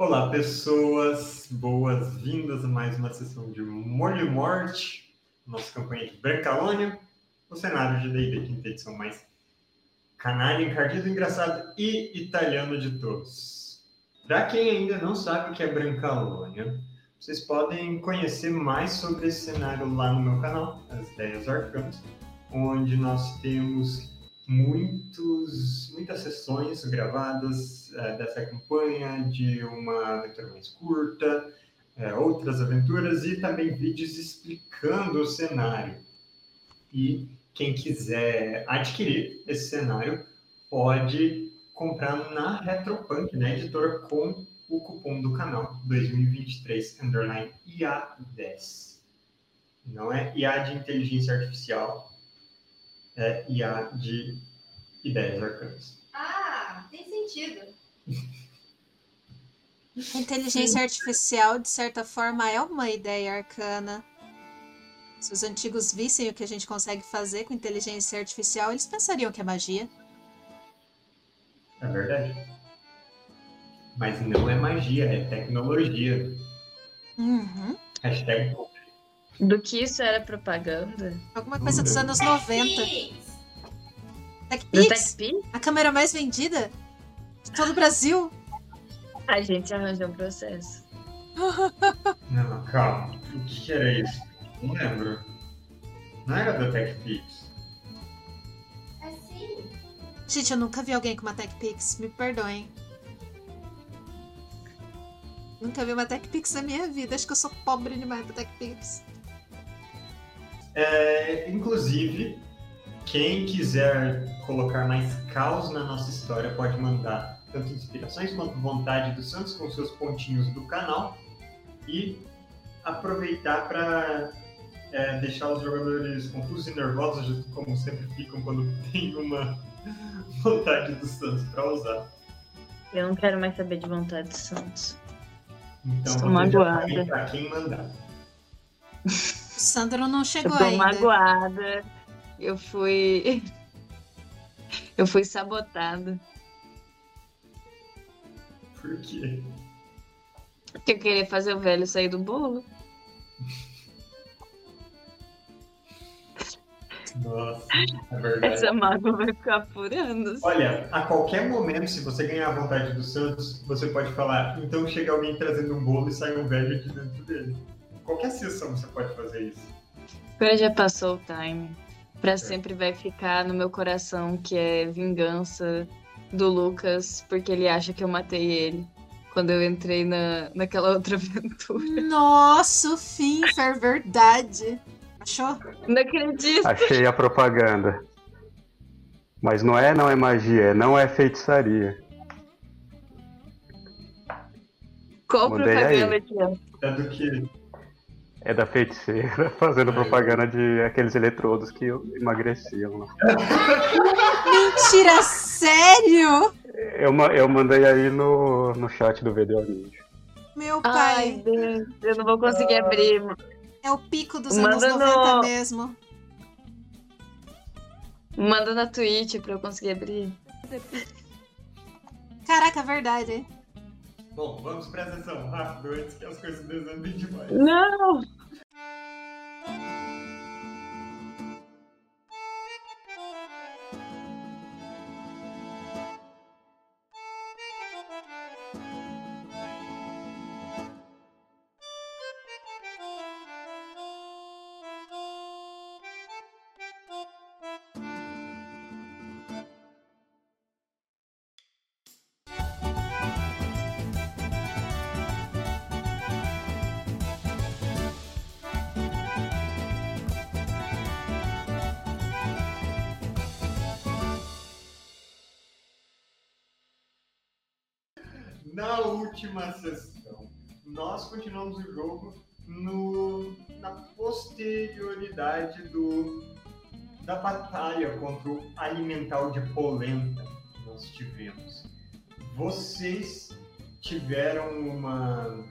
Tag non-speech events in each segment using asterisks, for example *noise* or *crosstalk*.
Olá, pessoas, boas-vindas a mais uma sessão de Molho Morte, nossa campanha de Brancalônia, o cenário de D&D quinta edição mais canalha, encardido, engraçado e italiano de todos. Para quem ainda não sabe o que é Brancalônia, vocês podem conhecer mais sobre esse cenário lá no meu canal, As Ideias Arcanas, onde nós temos muitos, muitas sessões gravadas é, dessa campanha, de uma aventura mais curta, é, outras aventuras e também vídeos explicando o cenário. E quem quiser adquirir esse cenário pode comprar na Retropunk, na editora, com o cupom do canal 2023 underline IA10. Não é IA de inteligência artificial, é IA de ideias arcanas. Ah, tem sentido. Inteligência artificial, de certa forma, é uma ideia arcana. Se os antigos vissem o que a gente consegue fazer com inteligência artificial, eles pensariam que é magia. É verdade. Mas não é magia, é tecnologia. Uhum. Hashtag Do que isso era propaganda? Alguma coisa dos anos 90. Do TechPix? TechPix? A câmera mais vendida de todo o Brasil? A gente arranjou um processo. *laughs* Não, calma. O que era isso? Não lembro. Não era da TechPix. É sim. Gente, eu nunca vi alguém com uma TechPix. Me perdoem. Nunca vi uma TechPix na minha vida. Acho que eu sou pobre demais pra TechPix. É, inclusive, quem quiser colocar mais caos na nossa história pode mandar tanto inspirações quanto vontade do Santos com seus pontinhos do canal e aproveitar para deixar os jogadores confusos e nervosos, como sempre ficam quando *laughs* tem uma vontade do Santos para usar. Eu não quero mais saber de vontade de Santos. Então, Estou magoada. para quem mandar. *laughs* O Sandro não Eu chegou tô ainda. magoada. Eu fui. *laughs* Eu fui sabotada. Por quê? Porque eu queria fazer o velho sair do bolo. Nossa, é verdade. Essa mágoa vai ficar apurando. Olha, a qualquer momento, se você ganhar a vontade do Santos, você pode falar, então chega alguém trazendo um bolo e sai um velho de dentro dele. Qualquer sessão você pode fazer isso. Agora já passou o time. Pra sempre vai ficar no meu coração que é vingança do Lucas, porque ele acha que eu matei ele. Quando eu entrei na, naquela outra *laughs* aventura. Nossa, fim, foi verdade. Achou? Não acredito. Achei a propaganda. Mas não é não é magia, não é feitiçaria. Qual Mandei propaganda é? É do que. É da feiticeira *laughs* fazendo Ai. propaganda de aqueles eletrodos que emagreciam. lá. Mentira, sério? Eu, eu mandei aí no, no chat do VDO Ninja. Meu Ai, pai, Deus, eu não vou conseguir abrir. é o pico dos Manda anos 90 no- mesmo. Manda na Twitch pra eu conseguir abrir. Caraca, verdade. Bom, vamos pra sessão rápido antes que as coisas desandem demais. Não! Última sessão, nós continuamos o jogo no, na posterioridade do, da batalha contra o Alimental de Polenta que nós tivemos. Vocês tiveram uma.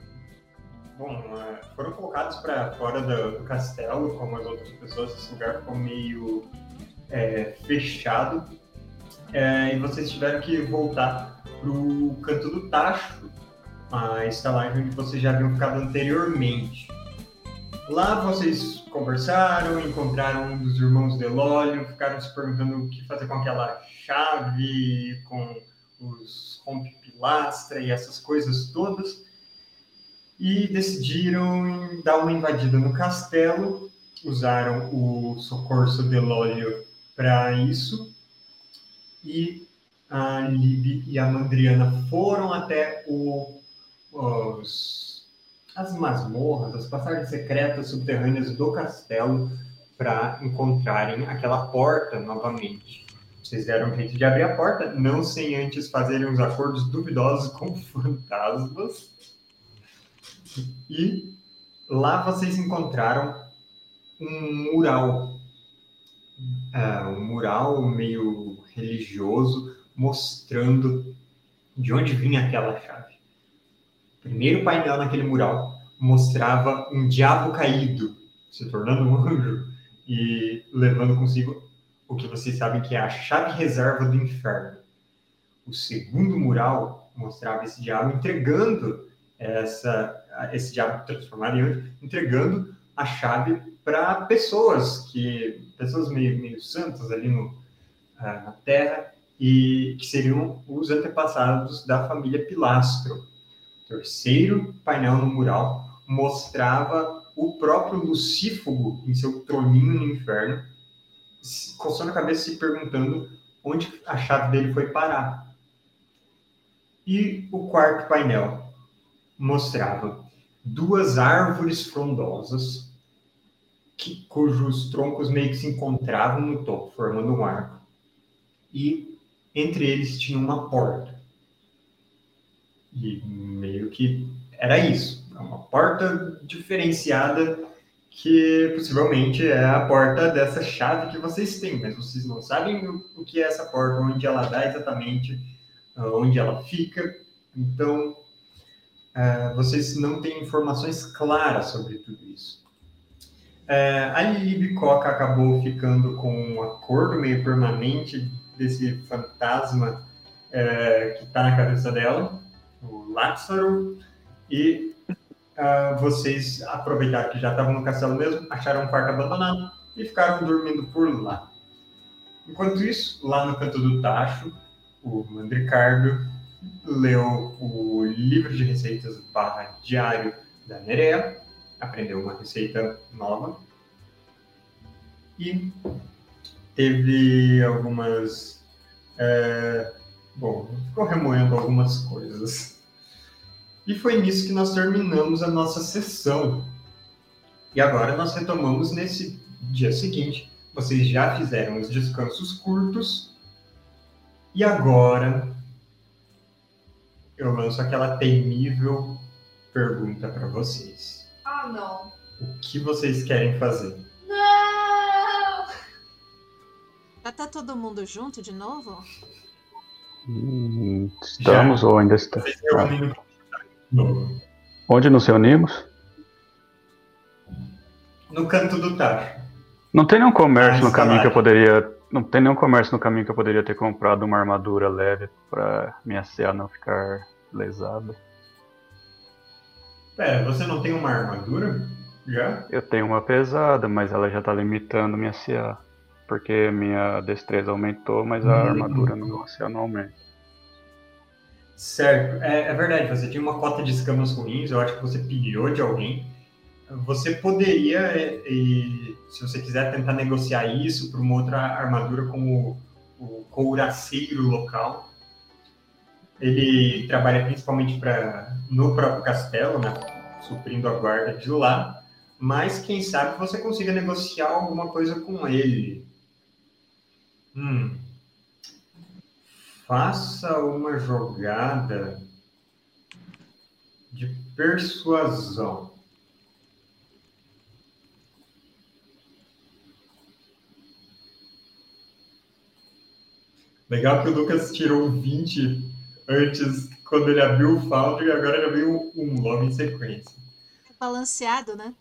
Bom, foram colocados para fora do, do castelo, como as outras pessoas. Esse lugar ficou meio é, fechado. É, e vocês tiveram que voltar pro canto do tacho a estalagem onde vocês já haviam ficado anteriormente. Lá vocês conversaram, encontraram um dos irmãos Delólio, ficaram se perguntando o que fazer com aquela chave, com os rompe-pilastra e essas coisas todas, e decidiram dar uma invadida no castelo, usaram o Socorso Delólio para isso, e a Lib e a Mandriana foram até o, os, as masmorras, as passagens secretas subterrâneas do castelo para encontrarem aquela porta novamente. Vocês deram jeito de abrir a porta, não sem antes fazerem uns acordos duvidosos com *laughs* fantasmas. E lá vocês encontraram um mural. É, um mural meio religioso mostrando de onde vinha aquela chave. Primeiro painel naquele mural mostrava um diabo caído, se tornando um anjo e levando consigo o que vocês sabem que é a chave reserva do inferno. O segundo mural mostrava esse diabo entregando essa esse diabo transformado em anjo, entregando a chave para pessoas que pessoas meio, meio santas ali no, ah, na Terra e que seriam os antepassados da família Pilastro. Terceiro painel no mural mostrava o próprio Lucífago em seu troninho no inferno, coçando a cabeça se perguntando onde a chave dele foi parar. E o quarto painel mostrava duas árvores frondosas que, cujos troncos meio que se encontravam no topo, formando um arco. E entre eles tinha uma porta. E meio que era isso. É uma porta diferenciada que possivelmente é a porta dessa chave que vocês têm, mas vocês não sabem o, que é essa porta, onde ela dá exatamente, ah, onde ela fica. Então, uh, vocês não têm informações claras sobre tudo isso. Uh, a Lili Coca acabou ficando com um acordo meio permanente desse fantasma que está na cabeça dela, Lázaro, e uh, vocês aproveitaram que já estavam no castelo mesmo, acharam um quarto abandonado e ficaram dormindo por lá. Enquanto isso, lá no canto do tacho, o Mandricardo leu o livro de receitas barra diário da Nerea, aprendeu uma receita nova e teve algumas. É, bom, ficou remoendo algumas coisas. E foi nisso que nós terminamos a nossa sessão. E agora nós retomamos nesse dia seguinte. Vocês já fizeram os descansos curtos. E agora eu lanço aquela temível pergunta para vocês. Ah, não. O que vocês querem fazer? Já tá todo mundo junto de novo? Hum, estamos Já. ou ainda está? Onde nos reunimos? No canto do tacho. Não tem nenhum comércio ah, no caminho que eu poderia. Não tem nenhum comércio no caminho que eu poderia ter comprado uma armadura leve para minha CA não ficar lesada. Pera, você não tem uma armadura? Já? Eu tenho uma pesada, mas ela já tá limitando minha CA. Porque minha destreza aumentou, mas a uhum. armadura no oceano aumenta. Certo, é, é, verdade, você tinha uma cota de escamas ruins, eu acho que você pediu de alguém. Você poderia, é, e, se você quiser, tentar negociar isso para uma outra armadura com o, o couraceiro local. Ele trabalha principalmente pra, no próprio castelo, né, suprindo a guarda de lá, mas quem sabe você consiga negociar alguma coisa com ele. Hum. Faça uma jogada de persuasão. Legal que o Lucas tirou 20 antes, quando ele abriu o Foundry, agora já veio um logo em sequência. É balanceado, né?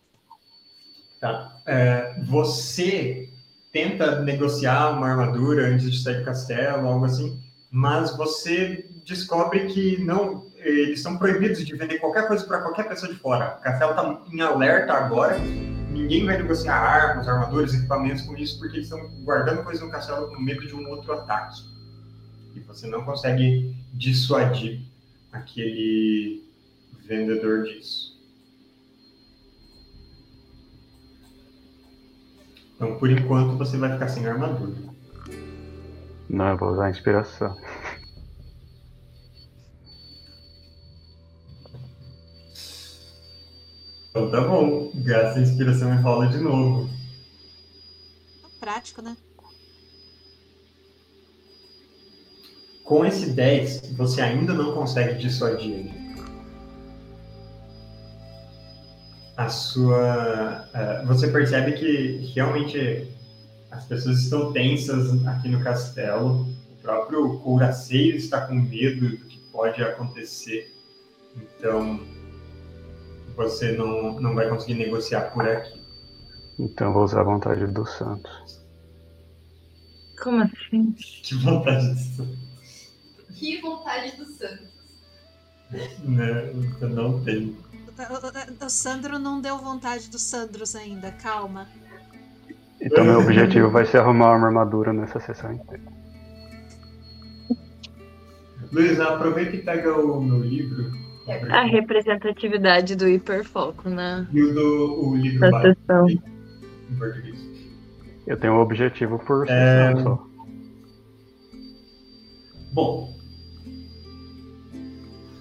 Tá. É, você tenta negociar uma armadura antes de sair do castelo, algo assim, mas você descobre que não, eles são proibidos de vender qualquer coisa para qualquer pessoa de fora. O castelo está em alerta agora. Ninguém vai negociar armas, armaduras, equipamentos com isso, porque eles estão guardando coisas no castelo com medo de um outro ataque. E você não consegue dissuadir aquele vendedor disso. Então, por enquanto, você vai ficar sem armadura. Não, eu vou usar a inspiração. Então tá bom, gasta a inspiração e rola de novo. Prático, né? Com esse 10, você ainda não consegue dissuadir ele. A sua. eh, você percebe que realmente as pessoas estão tensas aqui no castelo. O próprio couraceiro está com medo do que pode acontecer. Então, você não, não vai conseguir negociar por aqui. Então vou usar a vontade do Santos. Como assim? Que vontade disso, Que vontade do Santos. né? Eu não tenho. O, Sandro não deu vontade do Sandros ainda, calma. Então meu *laughs* objetivo vai ser arrumar uma armadura nessa sessão inteira. Luiz, aproveita e pega o meu livro. A representatividade do hiperfoco na, E o do o livro básico sessão. em português. Eu tenho um objetivo por É. sessão só. Bom.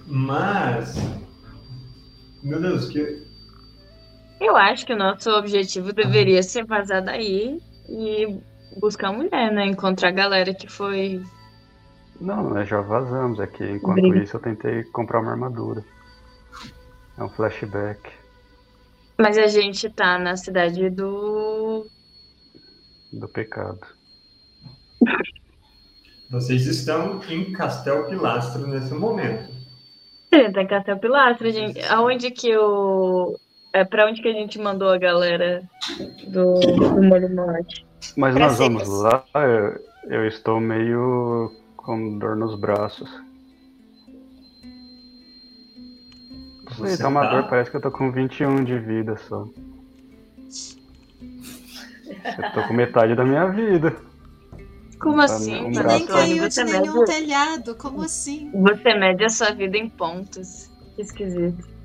Mas. Meu Deus, que. Eu acho que o nosso objetivo deveria ser vazar daí e buscar mulher, né? Encontrar a galera que foi. Não, nós já vazamos aqui. Enquanto Briga. isso eu tentei comprar uma armadura. É um flashback. Mas a gente tá na cidade do. do pecado. Vocês estão em Castel Pilastro nesse momento. A gente tá em Castel Pilastra, gente. Aonde que o. É pra onde que a gente mandou a galera do, do Molho Morte? Mas Pra nós vamos secas. lá, eu, eu estou meio com dor nos braços. Não sei, Você tá uma tá? dor, parece que eu tô com 21 de vida só. Eu tô com metade da minha vida. Como Tá, assim? um Tu braço nem caiu de você nenhum mede, telhado, como assim? você mede a sua vida em pontos. Que esquisito.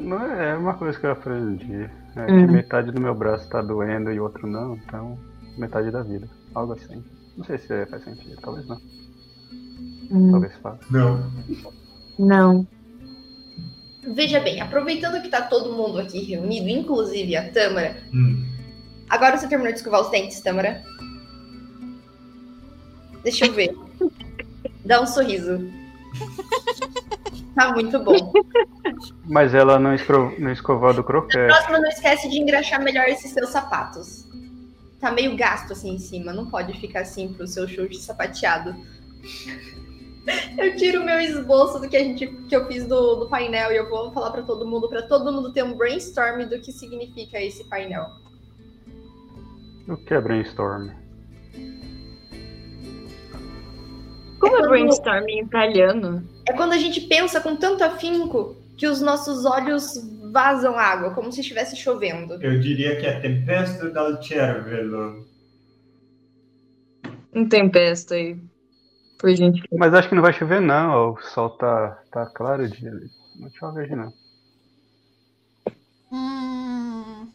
Não é é uma coisa que eu aprendi. É que Uhum. metade do meu braço tá doendo e o outro não, então metade da vida. Algo assim. Não sei se faz sentido, talvez não. Hum, Talvez faça. Não. não. Veja bem, aproveitando que tá todo mundo aqui reunido, inclusive a Tâmara. Hum. Agora você terminou de escovar os dentes, Tâmara? Deixa eu ver. Dá um sorriso. *laughs* Tá muito bom. *laughs* Mas ela não, escro... não escovou do croquete. Próximo, não esquece de engraxar melhor esses seus sapatos. Tá meio gasto assim em cima, não pode ficar assim pro seu chute sapateado. *laughs* Eu tiro o meu esboço do que a gente que eu fiz do, do painel e eu vou falar pra todo mundo, pra todo mundo ter um brainstorm do que significa esse painel. O que é brainstorm? Como é quando- brainstorm em italiano? É quando a gente pensa com tanto afinco que os nossos olhos vazam água, como se estivesse chovendo. Eu diria que é Tempesta dal Cervelo. Um tempesta aí. Por gente. Mas acho que não vai chover não, o sol tá, tá claro ali. Não chove hoje não. Hum,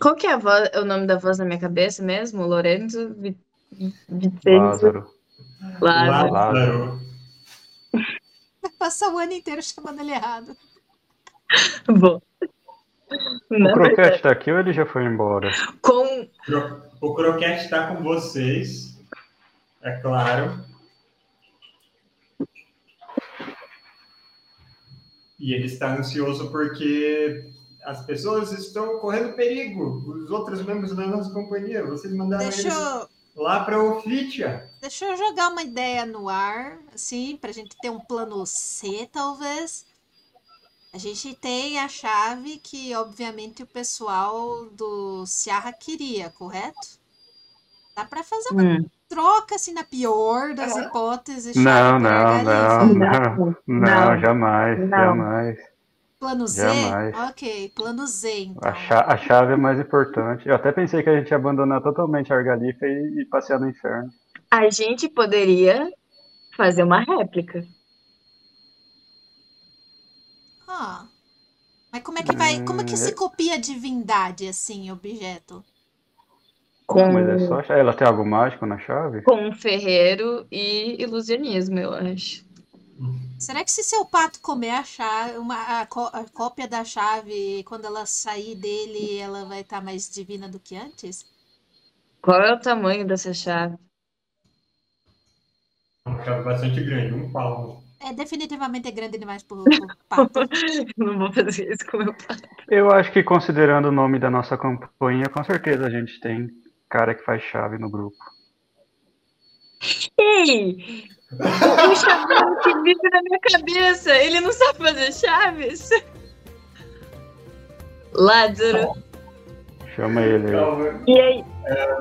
Qual que é a voz, o nome da voz na minha cabeça mesmo? Lorenzo Lázaro. Lázaro. Lázaro. passar o ano inteiro chamando ele errado. *laughs* Bom. O Na croquete tá aqui ou ele já foi embora? com O Croquete está com vocês, é claro. E ele está ansioso porque as pessoas estão correndo perigo. Os outros membros da nossa companhia, vocês mandaram Deixa eles eu, lá para Ofitia. deixa eu jogar uma ideia no ar, assim, pra gente ter um plano C, talvez. A gente tem a chave que, obviamente, o pessoal do Ciarra queria, correto? Dá pra fazer uma Hum, troca, assim, na pior das Aham. hipóteses. Não, não, Argalifa. não, não, não, Não. jamais, Não. jamais. Plano Z? Jamais. Ok, plano Z, então. A, cha- a chave é mais importante. Eu até pensei que a gente ia abandonar totalmente a Argalifa e, e passear no inferno. A gente poderia fazer uma réplica. Ah. Mas como é que vai. Como é que Hum, se é- copia divindade, assim, objeto? Com, Mas é só. Ela tem algo mágico na chave? com um ferreiro e ilusionismo, eu acho. Será que se seu pato comer a chave, uma, a, a cópia da chave, quando ela sair dele, ela vai estar mais divina do que antes? Qual é o tamanho dessa chave? É uma chave bastante grande, um palmo. É definitivamente grande demais pro, pro pato. Eu *laughs* não vou fazer isso com meu pai. Eu acho que considerando o nome da nossa campanha, com certeza a gente tem cara que faz chave no grupo. Ei! O chaveiro que vive na minha cabeça, ele não sabe fazer chaves? Lázaro. Chama ele. Calma. E aí?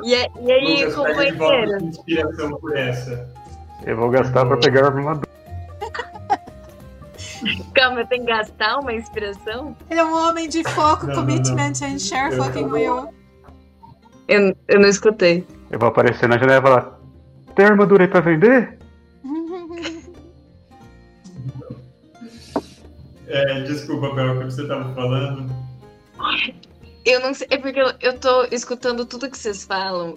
E aí, e aí companheiro? inspiração por essa. Eu vou gastar pra pegar a armadura. Calma, eu tenho que gastar uma inspiração? Ele é um homem de foco, Não, não, commitment não. and share Eu fucking will. Eu, eu não escutei. Eu vou aparecer na janela e falar: Tem armadura aí pra vender? É, desculpa, Bel, o que você estava falando? Eu não sei, é porque eu, eu tô escutando tudo que vocês falam.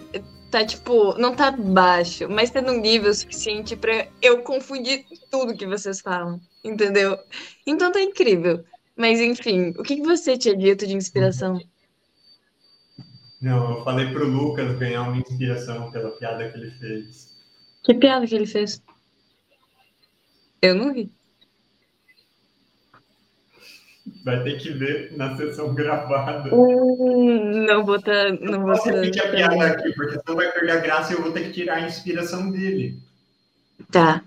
Tá tipo, não tá baixo, mas tá num nível suficiente pra eu confundir tudo que vocês falam, entendeu? Então tá incrível. Mas enfim, o que, que você tinha dito de inspiração? Não, eu falei pro Lucas ganhar uma inspiração pela piada que ele fez. Que piada que ele fez? Eu não vi. Vai ter que ver na sessão gravada. Hum, não vou tá, não vou tá- repetir a piada aqui, porque senão vai perder a graça e eu vou ter que tirar a inspiração dele. Tá.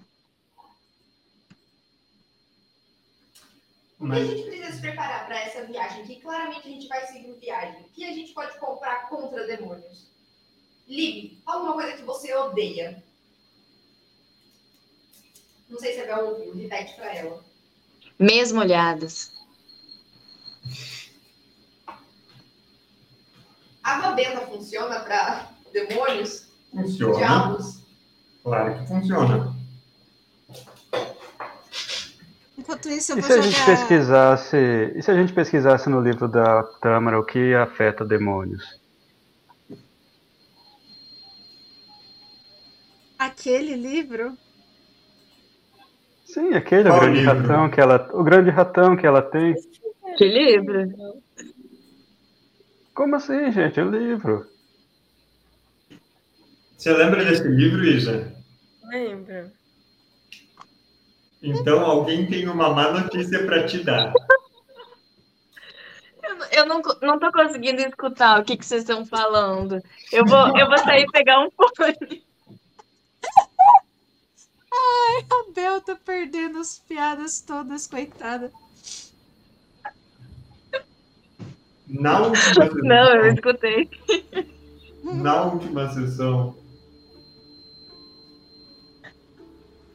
O que a gente precisa se preparar para essa viagem? Que claramente a gente vai seguir viagem. O que a gente pode comprar contra demônios? Ligue, alguma coisa que você odeia. Não sei se a Bel ouviu, repete pra ela. Mesmo olhadas. Água benta funciona para demônios? Funciona. Diabos? Claro que funciona. Enquanto isso, eu E vou se a gente jogar. pesquisasse. E se a gente pesquisasse no livro da Tâmara o que afeta demônios? Aquele livro? Sim, aquele, o grande livro? ratão que ela. O grande ratão que ela tem. Que livro? Como assim, gente? O livro. Você lembra desse livro, Isa? Lembro. Então alguém tem uma má notícia para te dar. Eu, não, não tô conseguindo escutar o que, que vocês estão falando. Eu vou, *laughs* eu vou sair pegar um fone. A Bel tá perdendo as piadas todas, coitada. Na última sessão, Não, eu escutei. na última sessão,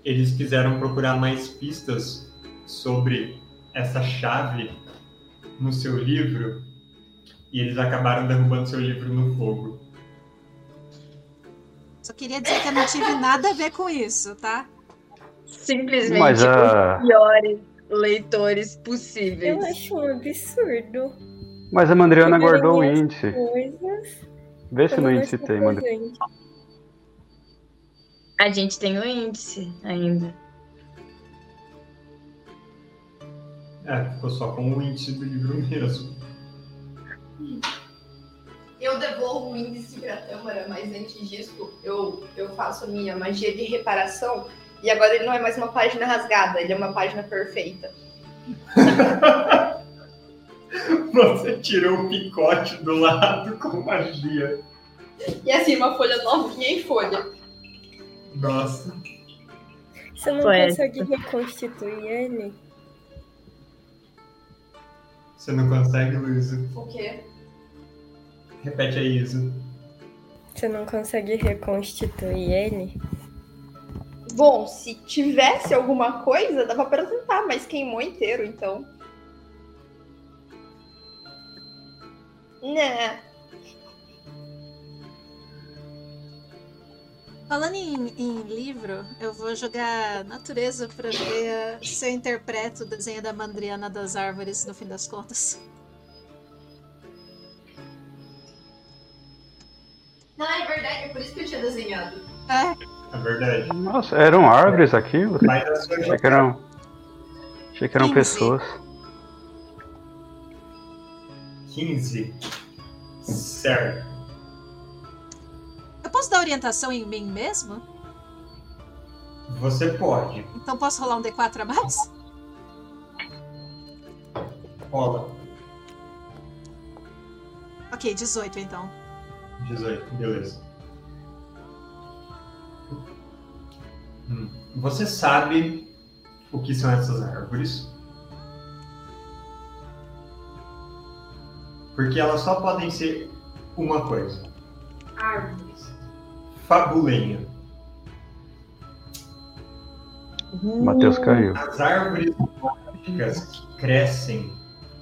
eles quiseram procurar mais pistas sobre essa chave no seu livro e eles acabaram derrubando seu livro no fogo. Só queria dizer que eu não tive nada a ver com isso, tá? Simplesmente Mas a. os piores leitores Eu possíveis. acho um absurdo. Mas a Mandriana guardou o índice. Coisas. Vê se no não índice tem, Mandriana. A gente tem o índice ainda. É, ficou só com o índice do livro mesmo. Eu devolvo o índice para a Tâmara, mas antes disso, eu, eu faço a minha magia de reparação. E agora ele não é mais uma página rasgada, ele é uma página perfeita. *laughs* *laughs* Você tirou o picote do lado com magia. E assim, uma folha novinha em folha. Nossa. Você não consegue reconstituir ele? Você não consegue, Luísa? O quê? Repete aí, Isa. Você não consegue reconstituir ele? Bom, se tivesse alguma coisa, dava pra tentar, mas queimou inteiro, então. Né. Falando em, em livro, eu vou jogar natureza pra ver se eu interpreto o desenho da Mandriana das árvores no fim das contas. Ah, é verdade, é por isso que eu tinha desenhado. É, É verdade. Nossa, eram árvores aquilo? Mas Achei que eram. Achei que eram 15. pessoas. 15. Certo. eu posso dar orientação em mim mesmo? Você pode. Então posso rolar um D4 a mais? Rola. Ok, 18 então. 18, beleza. Hum, Você sabe o que são essas árvores? Porque elas só podem ser uma coisa: Árvores. fabulenha. Matheus caiu. As árvores mágicas que crescem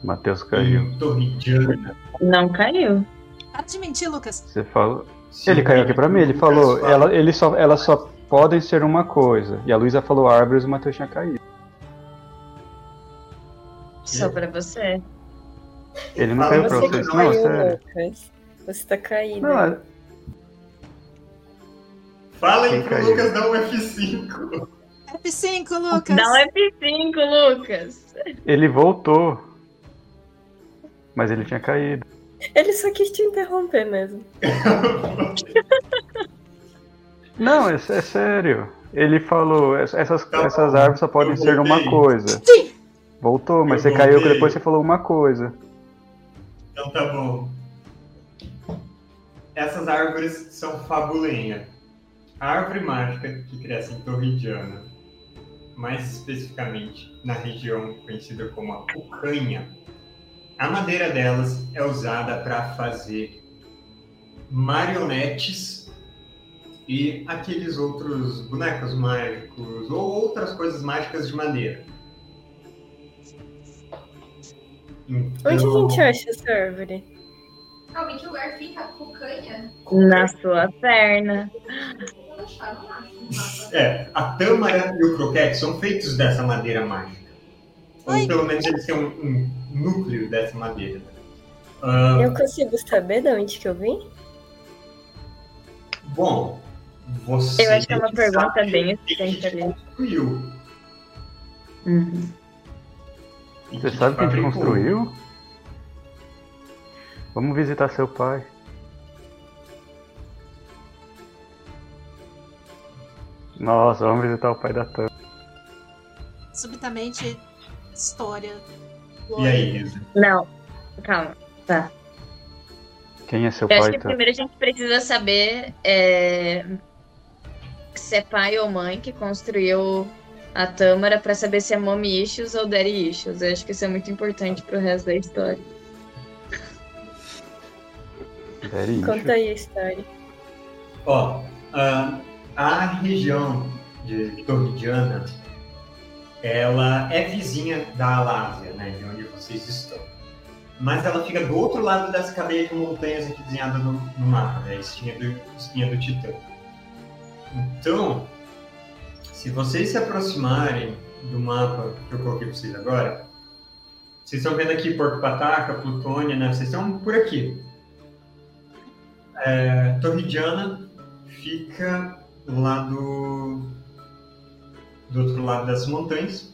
Matheus caiu. Torridiana. Não caiu. Para de mentir, Lucas. Você falou. Ele caiu aqui pra mim, ele falou, ela, ele só, elas só podem ser uma coisa. E a Luísa falou árvores e o Matheus tinha caído. Só pra você. Ele não caiu pra Você vocês, não, sério. Lucas. Você tá caído. Não, é- Falem Quem pro caiu? Lucas dar um F5. F5, Lucas! Dá um F5, Lucas. ele voltou. Mas ele tinha caído. Ele só quis te interromper mesmo. *laughs* Não, é, é sério. Ele falou, "Ess- essas, Tá essas árvores só podem eu ser uma voltei. coisa. Voltou, mas Eu você caiu voltei. depois você falou uma coisa. Então tá bom. Essas árvores são fabulenha. A árvore mágica que cresce em Torridiana, mais especificamente na região conhecida como a Cucanha, a madeira delas é usada para fazer marionetes e aqueles outros bonecos mágicos ou outras coisas mágicas de madeira. Onde a Então- gente acha essa árvore? Calma, em que lugar fica cucanha? Na sua perna. É, a tâmara e o croquete são feitos dessa madeira mágica. Ou pelo menos eles têm um, um núcleo dessa madeira. Ah, Eu consigo saber de onde que eu vim? bom, você. Eu acho que é uma pergunta bem quem que existente te ali. construiu. Uhum. E Você sabe quem te construiu? Vamos visitar seu pai. Nossa, vamos visitar o pai da Tam. Subitamente, história. E aí, Isa? Não, calma. Tá. Quem é seu Eu acho pai, que Tam? primeiro a gente precisa saber é, se é pai ou mãe que construiu a Tâmara pra saber se é mommy issues ou daddy issues. Eu acho que isso é muito importante pro resto da história. Daddy Conta aí a história. Ó, ah, a região de Torridiana, ela é vizinha da Alásia, né, de onde vocês estão. Mas ela fica do outro lado dessa cadeia de montanhas aqui desenhada no, no mapa, né, a espinha do, espinha do Titã. Então, se vocês se aproximarem do mapa que eu coloquei para vocês agora, vocês estão vendo aqui Porto Pataca, Plutônia, né? Vocês estão por aqui. É, Torridiana fica do, do outro lado das montanhas.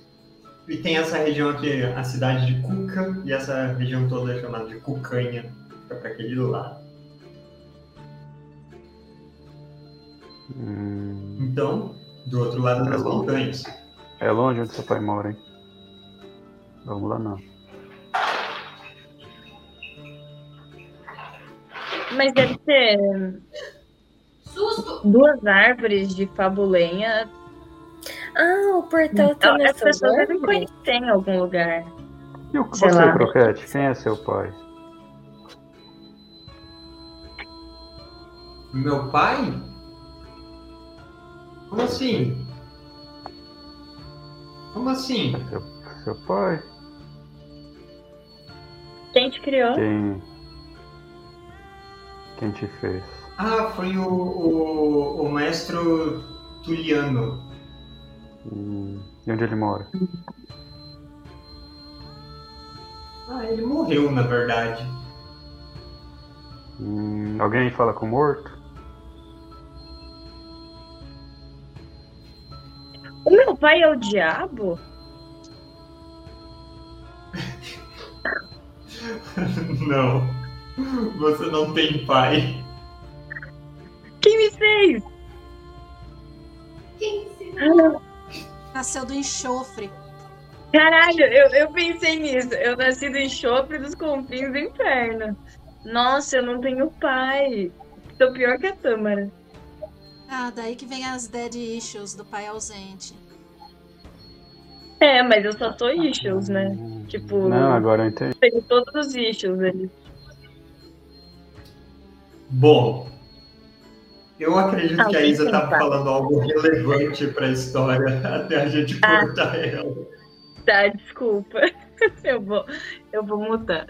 E tem essa região aqui, a cidade de Cuca, e essa região toda é chamada de Cucanha, fica para aquele lado. Hum, Então, do outro lado das Tá bom. montanhas. é longe onde seu pai mora, hein? Vamos lá não. Mas deve ter Susto! duas árvores de fabulenha. Ah, o portal tá As nessas pessoas devem conhecer em algum lugar. E o Sei você, lá. Croquete? Quem é seu pai? Meu pai? Como assim? Como assim? Seu, seu pai? Quem te criou? Quem. Quem te fez? Ah, foi o, o, o maestro Tuliano. Hum, e onde ele mora? Ah, ele morreu, na verdade. Hum, alguém fala com o morto? O meu pai é o diabo? *laughs* não. Você não tem pai. Quem me fez? Quem se Ah, Nasceu do enxofre. Caralho, eu, eu pensei nisso. Eu nasci do enxofre dos confins do inferno. Nossa, eu não tenho pai. Tô pior que a Tâmara. Ah, daí que vem as dead issues do pai ausente. É, mas eu só sou issues, né? Tipo- Não, agora eu entendi. Tenho todos os issues ali. Bom, eu acredito que a Isa tem pai? falando algo relevante para a história *laughs* até a gente Ah. cortar ela. Tá, desculpa. *laughs* Eu vou, eu vou mudar.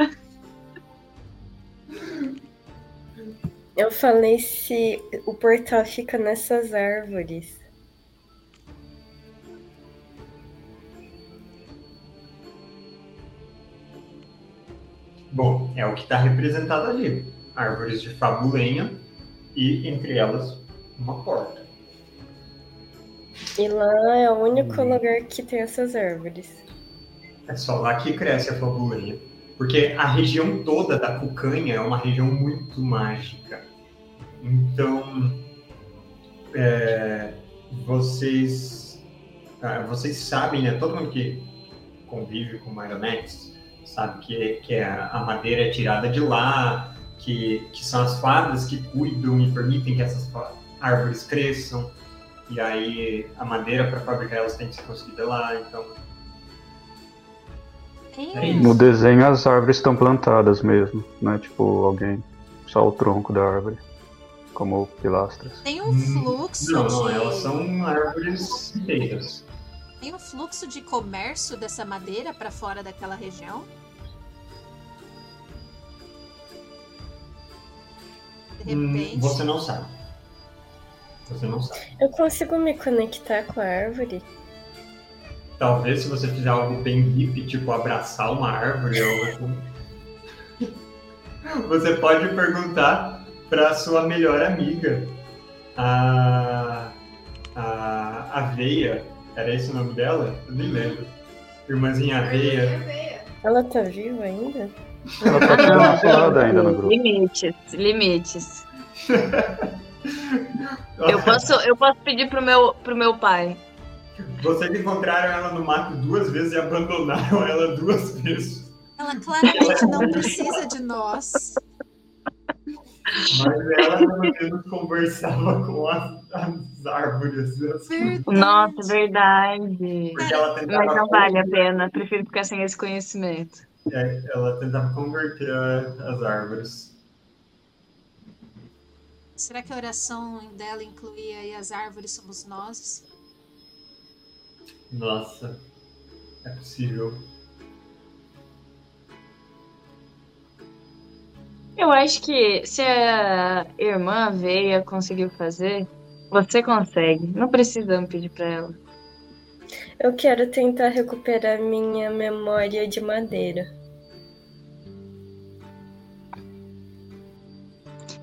Eu falei se o portal fica nessas árvores. Bom, é o que está representado ali. Árvores de fabulenha e, entre elas, uma porta. E lá é o único Hum. lugar que tem essas árvores. É só lá que cresce a fabulenha. Porque a região toda da Cucanha é uma região muito mágica. Então, é, vocês, ah, vocês sabem, né? Todo mundo que convive com marionetes sabe que, que a, a madeira é tirada de lá, que, que são as fadas que cuidam e permitem que essas árvores cresçam. E aí a madeira para fabricar elas tem que ser conseguida lá. Então, É isso. No desenho as árvores estão plantadas mesmo, né? Tipo, alguém. Só o tronco da árvore. Como pilastras. tem um Hum, fluxo Não, de. não, elas são árvores inteiras. Tem um fluxo de comércio dessa madeira pra fora daquela região? De Hum, repente. Você não sabe. Você não sabe. Eu consigo me conectar com a árvore? Talvez se você fizer algo bem hippie, tipo abraçar uma árvore ou algo assim. *laughs* Você pode perguntar para sua melhor amiga, a, a Aveia. Era esse o nome dela? Eu nem lembro. Irmãzinha Aveia. Ela tá viva ainda? Ela tá ainda no grupo. Limites, limites. *laughs* Eu posso, eu posso pedir pro meu, pro meu pai. Vocês encontraram ela no mato duas vezes e abandonaram *laughs* ela duas vezes. Ela claramente não precisa de nós. Mas ela pelo menos conversava com as, as árvores. Verdade. Nossa, verdade. Mas não vale a pena, prefiro ficar sem esse conhecimento. é, ela tentava converter a- as árvores. Será que a oração dela incluía aí as árvores somos nós? Nossa, é possível. Eu acho que se a irmã Veia conseguiu fazer, você consegue. Não precisa me pedir pra ela. Eu quero tentar recuperar minha memória de madeira.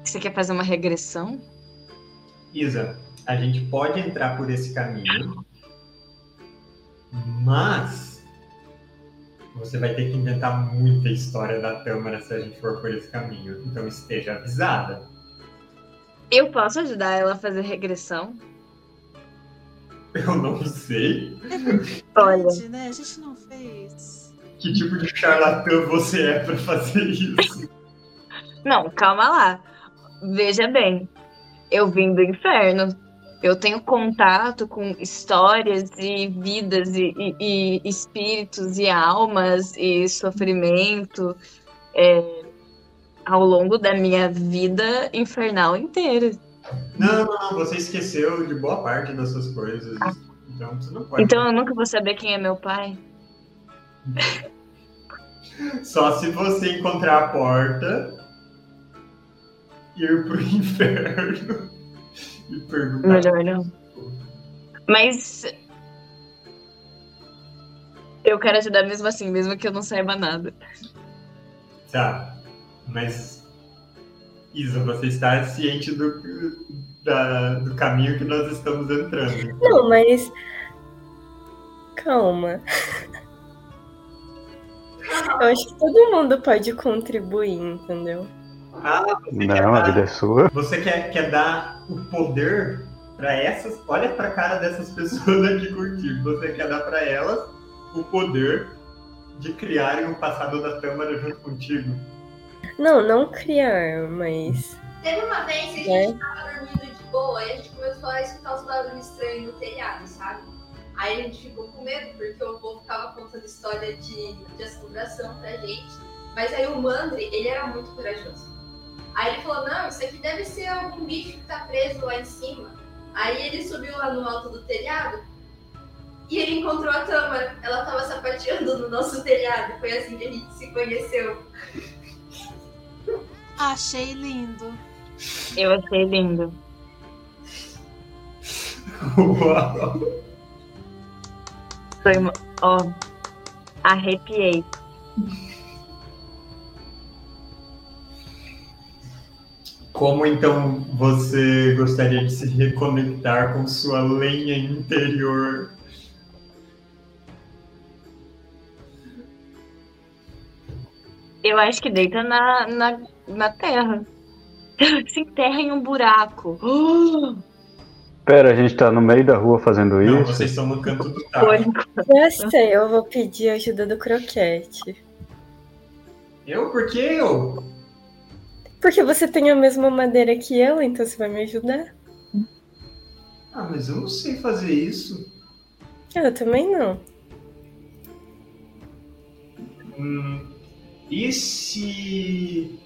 Você quer fazer uma regressão? Isa, a gente pode entrar por esse caminho, mas você vai ter que inventar muita história da Tâmara se a gente for por esse caminho. Então esteja avisada. Eu posso ajudar ela a fazer regressão? Eu não sei *laughs* Olha. Né? A gente não fez. que tipo de charlatã você é para fazer isso. Não, calma lá. Veja bem, eu vim do inferno. Eu tenho contato com histórias e vidas e, e- e espíritos e almas e sofrimento é, ao longo da minha vida infernal inteira. Não, não, não, você esqueceu de boa parte das suas coisas. Então você não pode. Então eu nunca vou saber quem é meu pai. *laughs* Só se você encontrar a porta, ir pro *laughs* inferno e perguntar. Melhor não. Mas. Eu quero ajudar mesmo assim, mesmo que eu não saiba nada. Tá, mas. Isa, você está ciente do, da- do caminho que nós estamos entrando. Não, mas. Calma. Eu acho que todo mundo pode contribuir, entendeu? Ah, você quer Não, a vida é sua. Você quer, quer dar o poder pra essas. Olha pra cara dessas pessoas aqui contigo. Você quer dar pra elas o poder de criarem o passado da Tâmara junto contigo. Não, não criar, mas. Teve uma vez que a É. gente tava dormindo de boa e a gente começou a escutar os barulhos estranhos no telhado, sabe? Aí a gente ficou com medo, porque o avô ficava contando história de, de assombração pra gente. Mas aí o Mandre, ele era muito corajoso. Aí ele falou, não, isso aqui deve ser algum bicho que tá preso lá em cima. Aí ele subiu lá no alto do telhado e ele encontrou a Tâmara. Ela tava sapateando no nosso telhado. Foi assim que a gente se conheceu. *laughs* Achei lindo. Eu achei lindo. Uau! Foi, ó, arrepiei. Como então você gostaria de se reconectar com sua lenha interior? Eu acho que deita na, na, na terra. *laughs* Se enterra em um buraco. *gasps* Pera, a gente tá no meio da rua fazendo Não, isso? vocês estão no canto do carro. Já sei, eu vou pedir a ajuda do croquete. Eu? Por que eu? Porque você tem a mesma madeira que eu, então você vai me ajudar? Ah, mas eu não sei fazer isso. Eu também não. Hum, e se.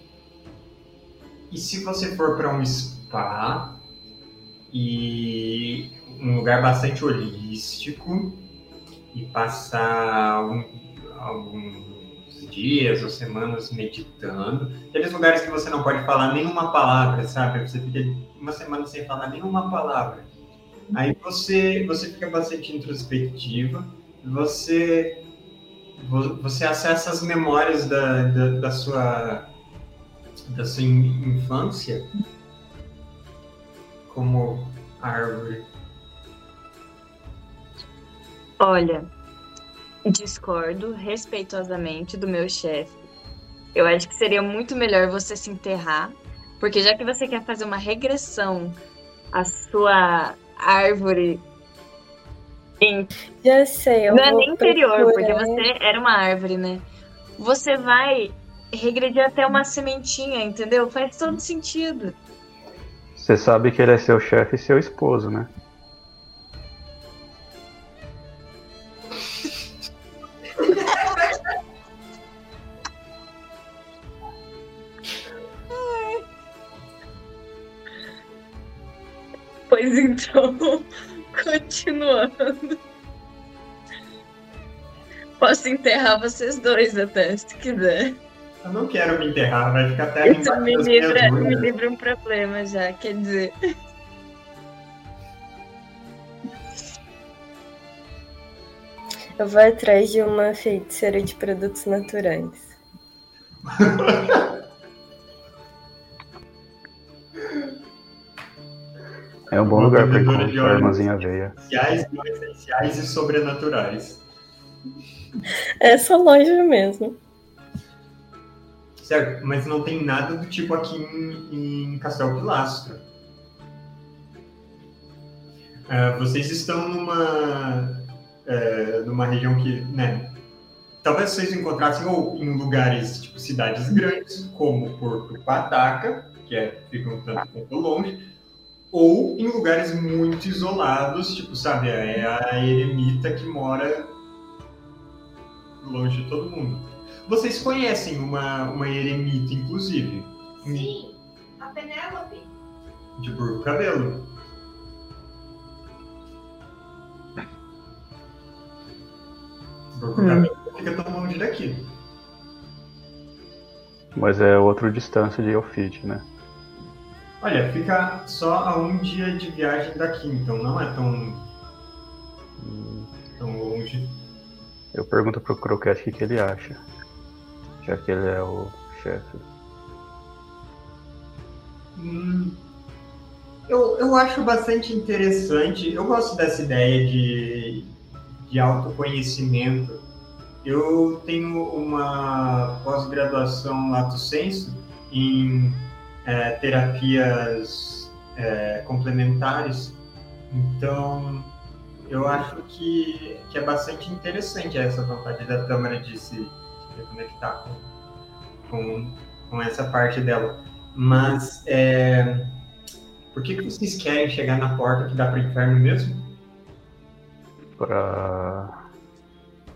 E se você for para um spa e um lugar bastante holístico e passar um- alguns dias ou semanas meditando, aqueles lugares que você não pode falar nenhuma palavra, sabe? Você fica uma semana sem falar nenhuma palavra. Aí você, você fica bastante introspectiva, você vo- você acessa as memórias da, da, da sua da sua in- infância como árvore. Olha, discordo respeitosamente do meu chefe. Eu acho que seria muito melhor você se enterrar, porque já que você quer fazer uma regressão à sua árvore em Já sei, eu não é nem interior, porque você era uma árvore, né? Você vai regredir até uma sementinha, entendeu? Faz todo sentido. Você sabe que ele é seu chefe e seu esposo, né? Pois *laughs* então, continuando. Posso enterrar vocês dois até, se quiser. Eu não quero me enterrar, vai ficar até Isso me livra, me livra um problema já, quer dizer. Eu vou atrás de uma feiticeira de produtos naturais. *laughs* É um bom lugar de encontrar armazém aveia. Essenciais, não essenciais e sobrenaturais. Essa loja mesmo. Certo, mas não tem nada do tipo aqui em, em Castelo Pilastro. Ah, vocês estão numa, é, numa região que, né, talvez vocês encontrassem ou em lugares tipo cidades grandes, como Porto Pataca, que é, fica um tanto quanto longe, ou em lugares muito isolados, tipo, sabe, é a eremita que mora longe de todo mundo. Vocês conhecem uma, uma eremita, inclusive. Sim, a Penélope. de burro cabelo. Burro Hum. cabelo não fica tão longe daqui. Mas é outra distância de Elfit, né? Olha, fica só a um dia de viagem daqui, então não é tão, Hum, tão longe. Eu pergunto pro Croquete o que, que ele acha. Já que ele é o chefe. Hum, eu, eu acho bastante interessante. Eu gosto dessa ideia de, de autoconhecimento. Eu tenho uma pós-graduação lato sensu em eh, terapias eh, complementares. Então, eu acho que, que é bastante interessante essa vontade da Tâmara de se, se reconectar com, com, com essa parte dela. Mas é, por que, que vocês querem chegar na porta que dá para o inferno mesmo? Pra.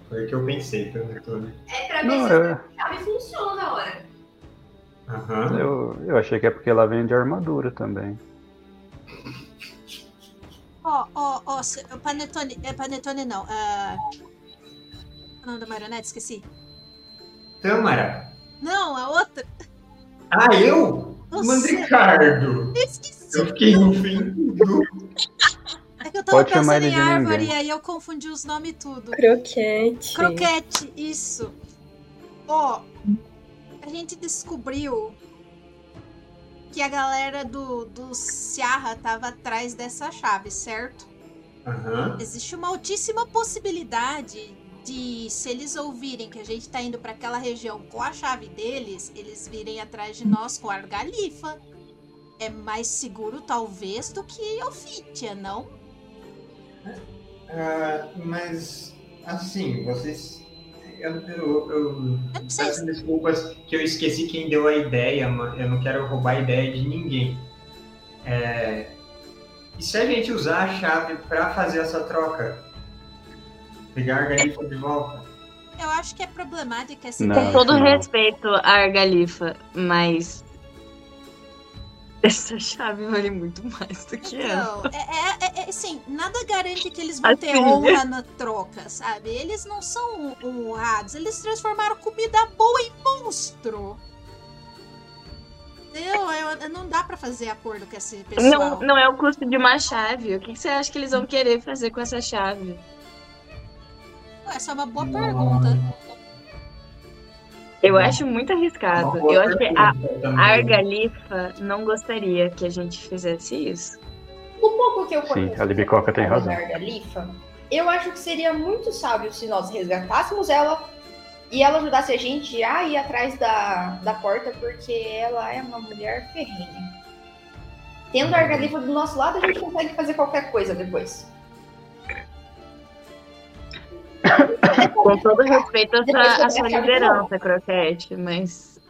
Foi o que eu pensei, Antônio. É pra ver Não, se é. a chave funciona na hora. Aham. Eu, eu achei que é porque ela vende armadura também. Ó, ó, ó, o Panetone. É Panetone não. ah, O nome da marionete? Esqueci. Tâmara. Não, a outra. Ah, eu? Você. Mandricardo. Esqueci. Eu fiquei ofendido. *laughs* É que eu tava Pode pensando em de árvore ninguém. e aí eu confundi os nomes tudo. Croquete. Croquete, isso. Ó, a gente descobriu que a galera do, do Ciarra tava atrás dessa chave, certo? Aham. Existe uma altíssima possibilidade de, se eles ouvirem que a gente tá indo pra aquela região com a chave deles, eles virem atrás de nós com a argalifa. É mais seguro, talvez, do que Elfitia, não? Ah, mas, assim, vocês. Eu, eu, eu Eu não sei peço desculpas que eu esqueci quem deu a ideia, mas eu não quero roubar a ideia de ninguém. É, E se a gente usar a chave para fazer essa troca? Pegar a garifa de volta? Eu acho que é problemática essa Não. Com ideia. todo Não. respeito à Argalifa, mas. Essa chave vale muito mais do que ela. Então, é, é, é, é, assim, nada garante que eles vão ter Assim. honra na troca, sabe? Eles não são honrados, eles transformaram comida boa em monstro. Eu, eu, eu- não dá pra fazer acordo com esse pessoal. Não, não é o custo de uma chave. O que que você acha que eles vão querer fazer com essa chave? Essa é uma boa pergunta. Eu Não. acho muito arriscado. Eu acho que a Argalifa não gostaria que a gente fizesse isso. O pouco que eu Sim, conheço a Libicoca tem da razão. Argalifa, eu acho que seria muito sábio se nós resgatássemos ela e ela ajudasse a gente a ir atrás da, da porta, porque ela é uma mulher ferrenha. Tendo a Argalifa do nosso lado, a gente consegue fazer qualquer coisa depois. Com todo respeito à sua, à sua liderança, Croquete, mas.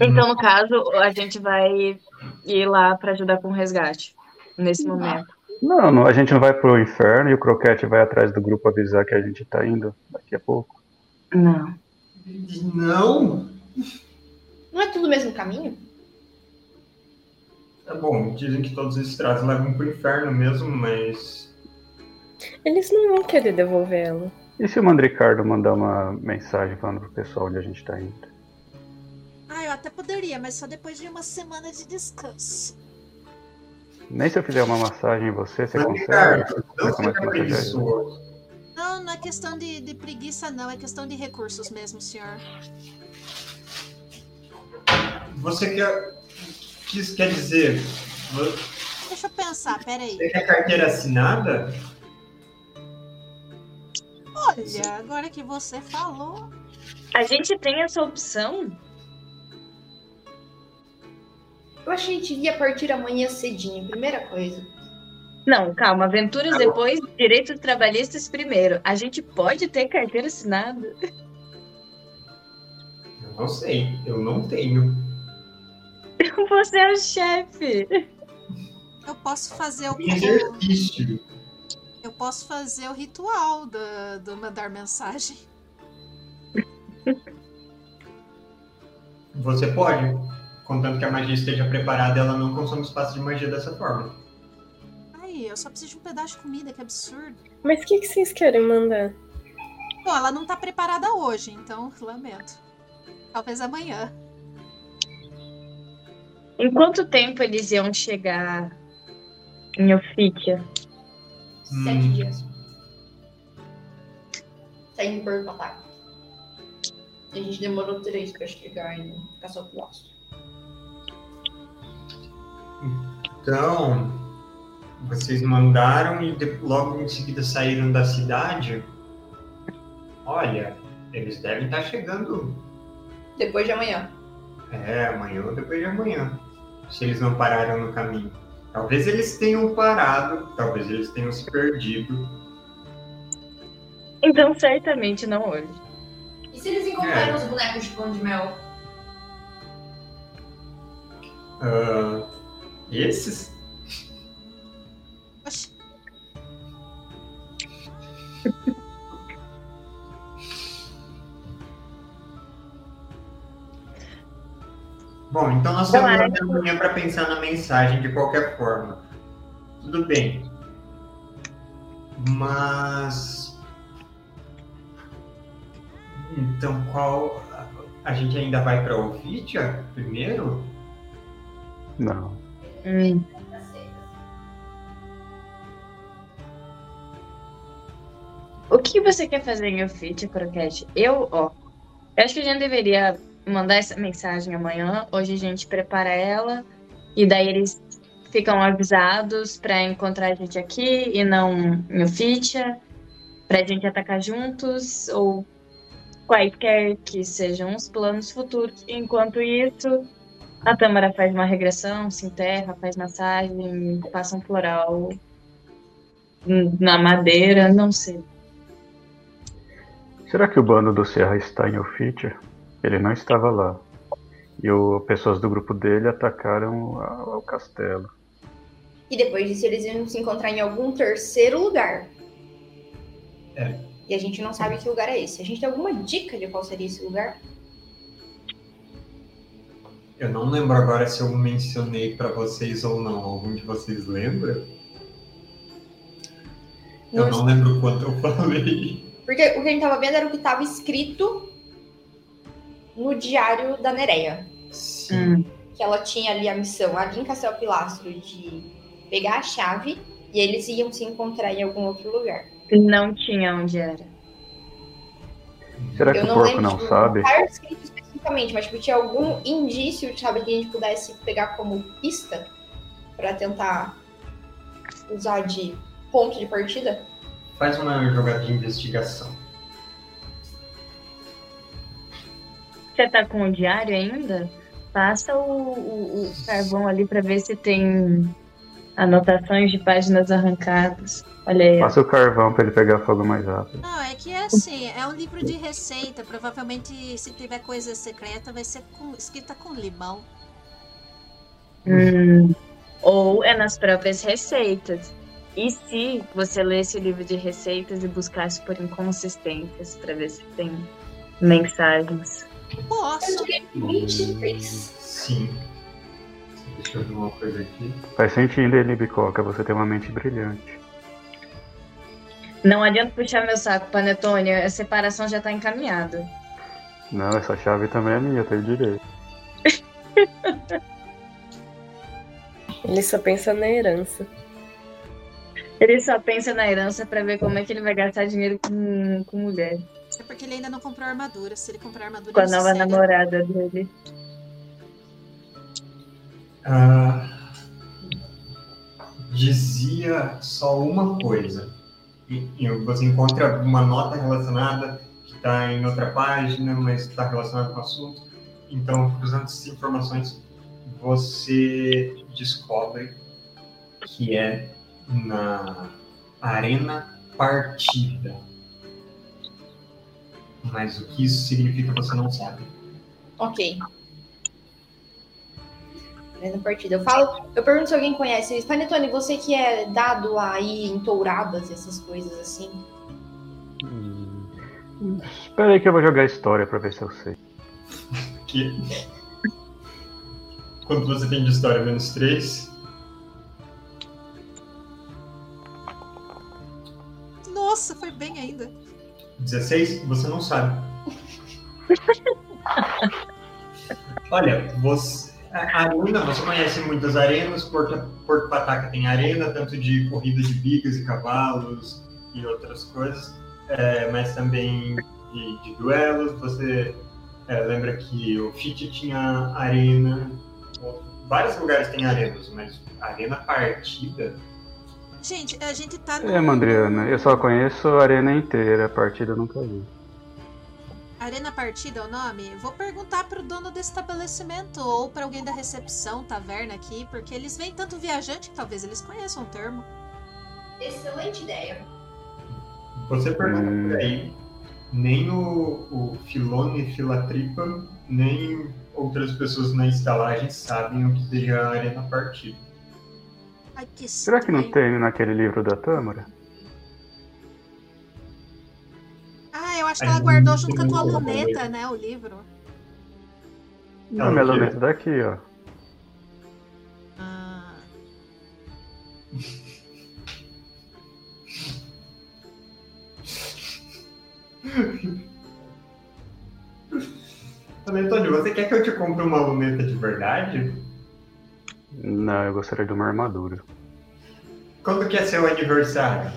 Então, no caso, a gente vai ir lá pra ajudar com o resgate. Nesse momento. Não, não, a gente não vai pro inferno e o Croquete vai atrás do grupo avisar que a gente tá indo daqui a pouco. Não. Não? Não é tudo o mesmo caminho? É bom, dizem que todos esses traços levam pro inferno mesmo, mas. Eles não vão querer devolver ela. E se o Mandricardo mandar uma mensagem falando pro pessoal onde a gente tá indo? Ah, eu até poderia, mas só depois de uma semana de descanso. Nem se eu fizer uma massagem em você, você consegue? Ricardo, não ele. preguiçoso. Não, não é questão de, de preguiça, não. É questão de recursos mesmo, senhor. Você quer. Quis, quer dizer. Deixa eu pensar, peraí. quer carteira assinada? Olha, agora que você falou. A gente tem essa opção? Eu acho que a gente ia partir amanhã cedinho, primeira coisa. Não, calma. Aventuras depois, direitos trabalhistas primeiro. A gente pode ter carteira assinada? Eu não sei, eu não tenho. *laughs* Você é o chefe. Eu posso fazer o. Exercício. Eu posso fazer o ritual do, do mandar mensagem. Você pode, contanto que a magia esteja preparada, ela não consome espaço de magia dessa forma. Ai, eu só preciso de um pedaço de comida, que absurdo. Mas o que, que vocês querem mandar? Bom, ela não tá preparada hoje, então lamento. Talvez amanhã. Em quanto tempo eles iam chegar em Ofítia? Sete Hum. dias. Saindo por ataque. E a gente demorou três pra chegar em Caçapulaço. Então, vocês mandaram e logo em seguida saíram da cidade. Olha, eles devem estar chegando. Depois de amanhã. É, amanhã ou depois de amanhã. Se eles não pararam no caminho. Talvez eles tenham parado, talvez eles tenham se perdido. Então, certamente não hoje. E se eles encontraram É. os bonecos de pão de mel? Ah, esses? Bom, então nós temos até amanhã para pensar na mensagem de qualquer forma. Tudo bem. Mas. Então qual. A gente ainda vai para Ovidia primeiro? Não. Hum. O que você quer fazer em Ofítia, Croquete? Eu, ó. Eu acho que a gente deveria mandar essa mensagem amanhã. Hoje a gente prepara ela. E daí eles ficam avisados pra encontrar a gente aqui e não em Ofítia. Pra gente atacar juntos. Ou quaisquer que sejam os planos futuros. Enquanto isso, a Tâmara faz uma regressão, se enterra, faz massagem, passa um floral na madeira, não sei. Será que o bando do Serra está em Ofitia? Ele não estava lá. E o, pessoas do grupo dele atacaram a- o castelo. E depois disso eles iam se encontrar em algum terceiro lugar. É. E a gente não sabe que lugar é esse. A gente tem alguma dica de qual seria esse lugar? Eu não lembro agora se eu mencionei para vocês ou não. Algum de vocês lembra? Eu Não não lembro quanto eu falei. Porque o que a gente tava vendo era o que tava escrito no diário da Nereia. Sim. Hum. Que ela tinha ali a missão, ali em Castelo Pilastro, de pegar a chave e eles iam se encontrar em algum outro lugar. Não tinha onde era. Será que Eu o não porco lembro não tipo, sabe? Não escrito especificamente, mas tipo, tinha algum indício, sabe, que a gente pudesse pegar como pista pra tentar usar de ponto de partida. Faz uma jogada de investigação. Você tá com o diário ainda? Passa o, o- o carvão ali pra ver se tem anotações de páginas arrancadas. Olha aí. Passa o carvão pra ele pegar fogo mais rápido. Não, é que é assim, é um livro de receita. Provavelmente, se tiver coisa secreta, vai ser com- escrita com limão. Hum, ou é nas próprias receitas. E se você lesse o livro de receitas e buscasse por inconsistências pra ver se tem mensagens? Posso. 23. Sim. Deixa eu ver uma coisa aqui. Faz sentido, ele bicoca, você tem uma mente brilhante. Não adianta puxar meu saco, Panetone, a separação já tá encaminhada. Não, essa chave também é minha, eu tenho direito. *laughs* Ele só pensa na herança. Ele só pensa na herança pra ver como é que ele vai gastar dinheiro com, com mulher. Isso é porque ele ainda não comprou armadura. Se ele comprar armadura, Com a nova namorada dele. Ah, dizia só uma coisa. E, e você encontra uma nota relacionada que está em outra página, mas está relacionada com o assunto. Então, cruzando essas informações, você descobre que é na Arena Partida. Mas o que isso significa você não sabe. Ok. Na partida. Eu falo, eu pergunto se alguém conhece isso. Panetone, você que é dado a ir em touradas, essas coisas assim. Hum. Espera aí que eu vou jogar história pra ver se eu sei. *laughs* Que Quanto você tem de história? Menos 3. Nossa, foi bem ainda. 16? Você não sabe. *laughs* Olha, você, a arena, você conhece muitas arenas, Porto, Porto Pataca tem arena, tanto de corrida de bigas e cavalos e outras coisas, é, mas também de, de duelos. Você é, lembra que o FIT tinha arena, vários lugares têm arenas, mas arena partida Gente, a gente tá no. É, Mandriana, eu só conheço a arena inteira, a partida eu nunca vi. Arena Partida é o nome? Vou perguntar pro dono do estabelecimento ou pra alguém da recepção, taverna aqui, porque eles vêm tanto viajante que talvez eles conheçam o termo. Excelente ideia. Você pergunta Hum. por aí, nem o, o Filone Filatripa, nem outras pessoas na estalagem sabem o que seja a arena partida. Ai, que Será que não tem naquele livro da Tâmara? Ah, eu acho que ela guardou junto com a tua luneta, né? O livro. Não, minha luneta daqui, ó. Ah, *laughs* Antônio, você quer que eu te compre uma luneta de verdade? Não, eu gostaria de uma armadura. Quando que é seu aniversário?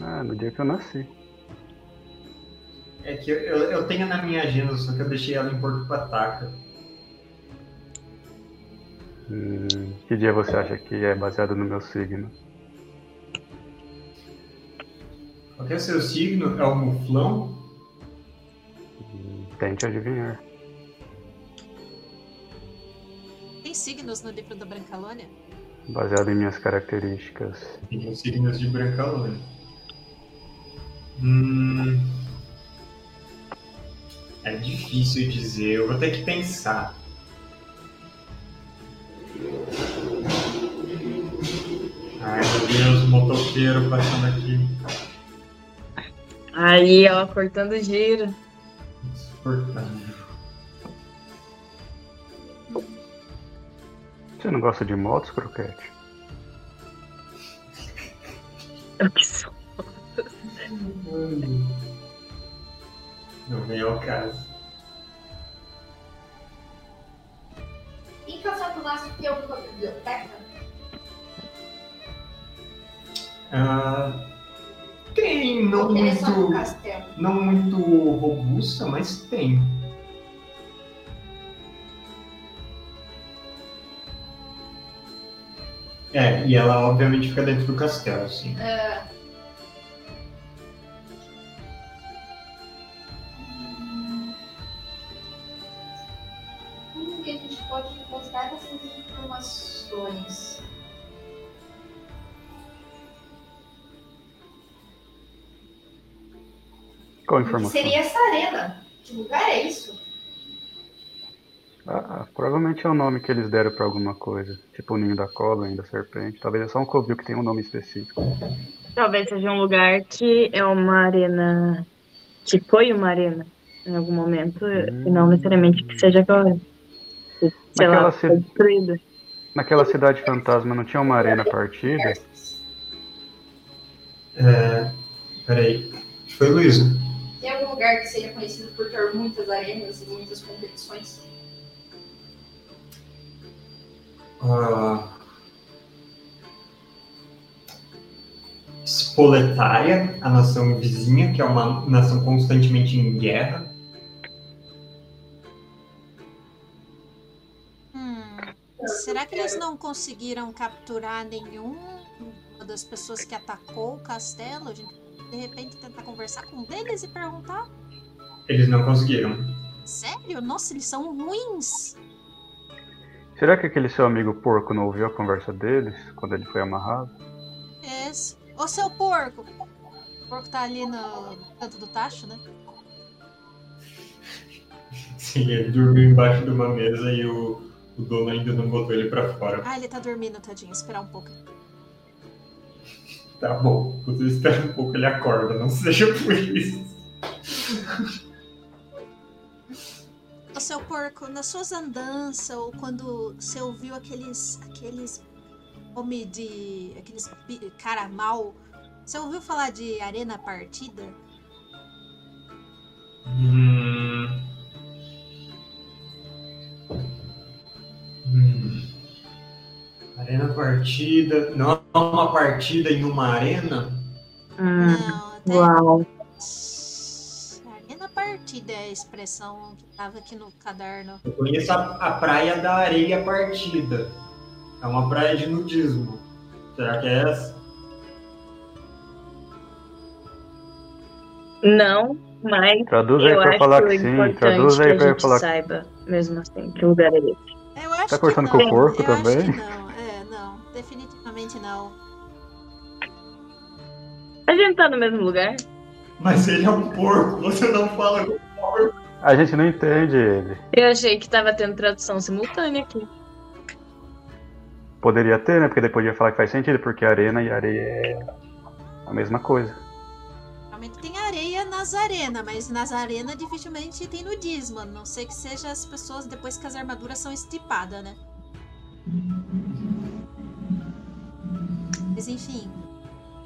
Ah, no dia que eu nasci. É que eu, eu, eu tenho na minha agenda, só que eu deixei ela em Porto Pataca. Hum, que dia você acha que é baseado no meu signo? Qual é o seu signo? É o muflão? Hum, Tente adivinhar. Tem signos no livro da Brancalônia? Baseado em minhas características. Tem os signos de Brancalônia. Hum... É difícil dizer, eu vou ter que pensar. Ai meu Deus, motoqueiro passando aqui. Aí, ó, cortando giro. Insuportável. Você não gosta de motos, Croquete? Eu que sou. Não vem ao caso. Em Castelo Laço tem alguma biblioteca? Ah, tem, não só muito, não muito robusta, mas tem. É, e ela obviamente fica dentro do castelo, sim. Como que a gente pode encontrar essas informações? Qual informação? seria essa arena? Que lugar é isso? Ah, ah, provavelmente é o nome que eles deram pra alguma coisa. Tipo o ninho da cobra, ninho da serpente. Talvez é só um covil que tem um nome específico. Talvez seja um lugar que é uma arena. Que foi uma arena em algum momento, e não necessariamente que seja agora. Sei Naquela lá, ci- foi destruída. Naquela cidade fantasma não tinha uma arena partida? É, peraí, foi Luísa. Tem algum lugar que seja conhecido por ter muitas arenas e muitas competições? Ah, Spoletária, a nação vizinha, que é uma nação constantemente em guerra. Hum, será que eles não conseguiram capturar nenhum uma das pessoas que atacou o castelo? A gente de repente tentar conversar com um deles e perguntar? Eles não conseguiram. Sério? Nossa, eles são ruins. Será que aquele seu amigo porco não ouviu a conversa deles quando ele foi amarrado? Esse. Ô seu porco! O porco tá ali no canto do tacho, né? *laughs* Sim, ele dormiu embaixo de uma mesa e o, o dono ainda não botou ele pra fora. Ah, ele tá dormindo, tadinho. Esperar um pouco. Tá bom, você espera um pouco, ele acorda, não seja por isso. *laughs* Seu porco, nas suas andanças ou quando você ouviu aqueles aqueles homem de aqueles cara mal, você ouviu falar de arena partida? Hum. Hum. Arena partida. Não é uma partida em uma arena? Hum, Não, até uau. Partida é a expressão que tava aqui no caderno. Eu conheço a, a praia da areia partida. É uma praia de nudismo. Será que é essa? Não, mas Traduz aí eu pra acho falar que sim. importante Traduz aí pra falar que saiba, mesmo assim, que lugar é esse. Eu acho Tá não. com o porco eu também? Acho que não, é, não, definitivamente não. A gente tá no mesmo lugar? Mas ele é um porco, você não fala com A gente não entende ele. Eu achei que tava tendo tradução simultânea aqui. Poderia ter, né? Porque depois ia falar que faz sentido, porque arena e areia é a mesma coisa. Realmente tem areia nas arenas, mas nas arenas dificilmente tem nudismo. A não sei que seja as pessoas depois que as armaduras são estipadas, né? Mas enfim,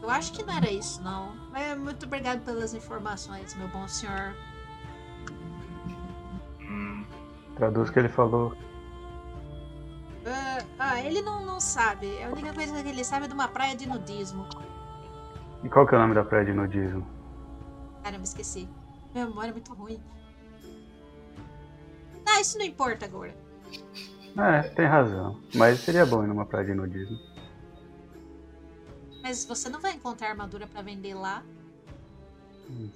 eu acho que não era isso, não. Mas muito obrigado pelas informações, meu bom senhor. Traduz o que ele falou. Ah, ah, ele não, não sabe. A única coisa que ele sabe é de uma praia de nudismo. E qual que é o nome da praia de nudismo? Caramba, esqueci. Minha memória é muito ruim. Ah, isso não importa agora. É, tem razão. Mas seria bom ir numa praia de nudismo. Mas você não vai encontrar armadura pra vender lá.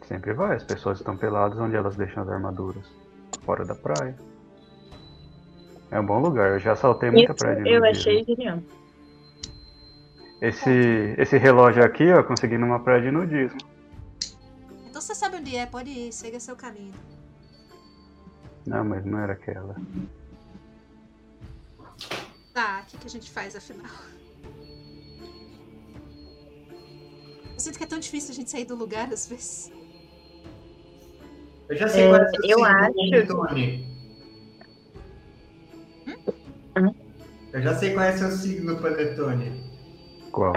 Sempre vai, as pessoas estão peladas onde elas deixam as armaduras. Fora da praia. É um bom lugar, eu já saltei muita Isso praia de eu achei genial. Esse, esse relógio aqui, ó, eu consegui numa praia de nudismo. Então você sabe onde é, pode ir, siga seu caminho. Não, mas não era aquela. Tá, o que, que a gente faz afinal? Eu sinto que é tão difícil a gente sair do lugar às vezes. Eu já sei É, qual é o seu eu acho- Tony. Hum? Eu já sei qual é o seu signo, Panetone. Qual?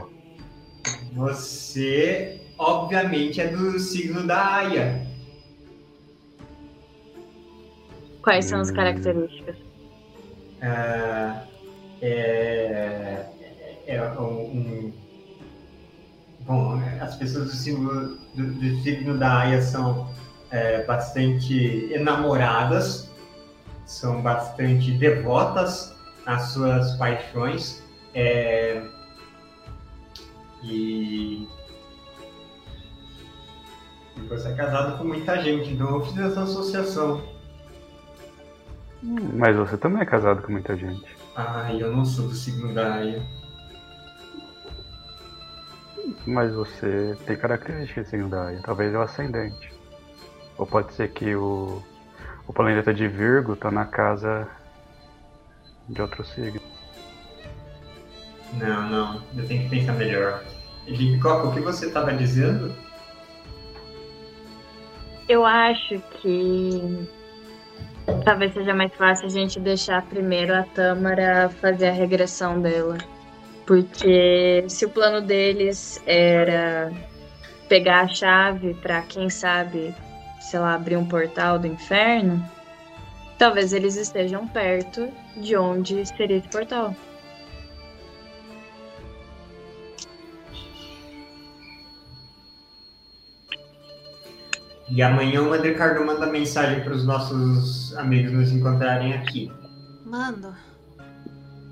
Você, obviamente, é do signo da Aya. Quais são as Hum. características? Ah, é, é um, um- Bom, as pessoas do signo, do, do signo da Aya são é, bastante enamoradas, são bastante devotas às suas paixões. é, e, você é casado com muita gente, então eu fiz essa associação. Mas você também é casado com muita gente. Ai, eu não sou do signo da Aya. Mas você tem características de signo da Aya. Talvez é o ascendente. Ou pode ser que o, o planeta de Virgo tá na casa de outro signo. Não, não, eu tenho que pensar melhor. Qual- o que você estava dizendo? Eu acho que talvez seja mais fácil a gente deixar primeiro a Tâmara fazer a regressão dela. Porque se o plano deles era pegar a chave pra, quem sabe, sei lá, abrir um portal do inferno, talvez eles estejam perto de onde seria esse portal. E amanhã o Madricardo manda mensagem para os nossos amigos nos encontrarem aqui. Mando.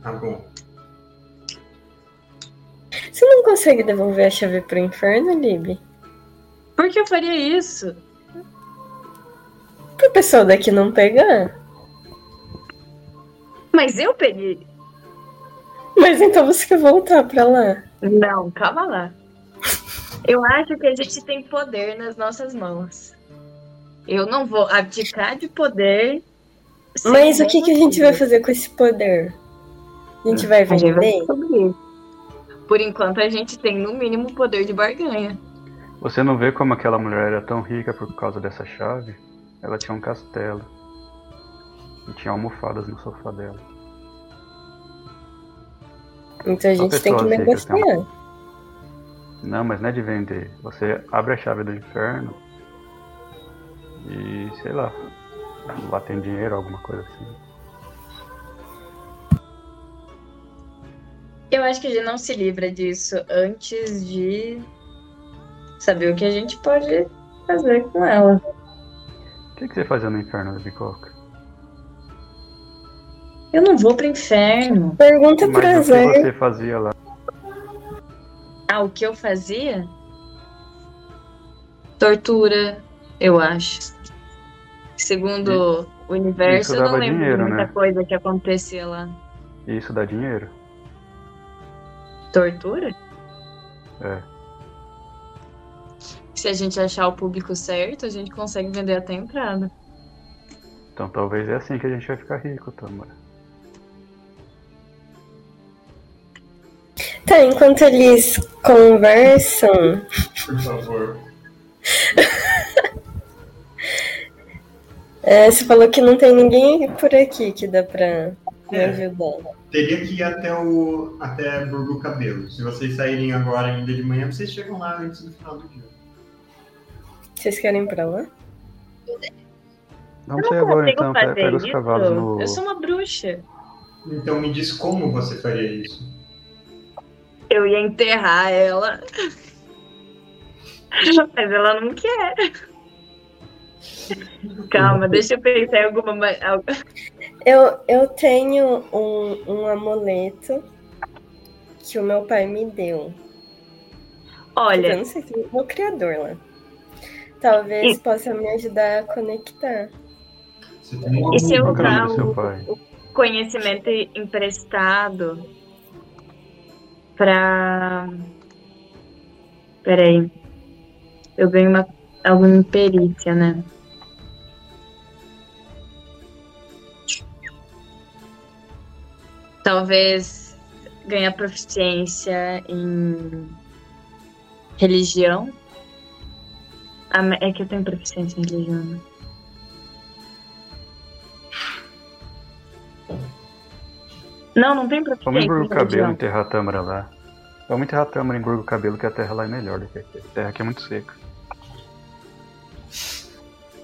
Tá bom. Você não consegue devolver a chave pro inferno, Lib? Por que eu faria isso? Pro pessoal daqui não pegar? Mas eu peguei. Mas então você quer voltar pra lá? Não, calma lá. Eu acho que a gente tem poder nas nossas mãos. Eu não vou abdicar de poder. Mas o que, que a gente vai fazer com esse poder? A gente vai A gente vai vender? descobrir. Por enquanto, a gente tem no mínimo poder de barganha. Você não vê como aquela mulher era tão rica por causa dessa chave? Ela tinha um castelo. E tinha almofadas no sofá dela. Então a gente tem que negociar. Não, mas não é de vender. Você abre a chave do inferno e sei lá. Lá tem dinheiro, alguma coisa assim. Eu acho que a gente não se livra disso antes de saber o que a gente pode fazer com ela. O que, que você fazia no inferno, Bicoca? Eu não vou pro inferno. Pergunta Mas o que você fazia lá? Ah, o que eu fazia? Tortura, eu acho. Segundo o universo, eu não lembro dinheiro, de muita né? coisa que acontecia lá. E isso dá dinheiro? Tortura? É. Se a gente achar o público certo, a gente consegue vender até a entrada. Então talvez é assim que a gente vai ficar rico, Tamara. Tá, enquanto eles conversam, Por favor. *laughs* é, você falou que não tem ninguém por aqui que dá pra me É. ajudar. Teria que ir até o até Burgo Cabelo. Se vocês saírem agora ainda de manhã, vocês chegam lá antes do final do dia. Vocês querem ir pra lá? Eu não agora consigo então, pega, fazer pega os cavalos no. Eu sou uma bruxa. Então me diz como você faria isso. Eu ia enterrar ela. *laughs* Mas ela não quer. *laughs* Calma, deixa eu pensar em alguma. Eu, eu tenho um, um amuleto que o meu pai me deu. Eu Olha, não sei se é o meu criador lá. Talvez possa me ajudar a conectar. Você tem E se eu usar o, pai? o conhecimento emprestado pra. Peraí. Eu ganho uma, alguma perícia, né? Talvez ganhar proficiência em religião. É que eu tenho proficiência em religião. né? Não, não tem proficiência Vamos em Gurgo Cabelo, enterrar a Tâmara lá. Vamos enterrar a Tâmara em Gurgo Cabelo, que a terra lá é melhor do que aqui. A terra aqui é muito seca.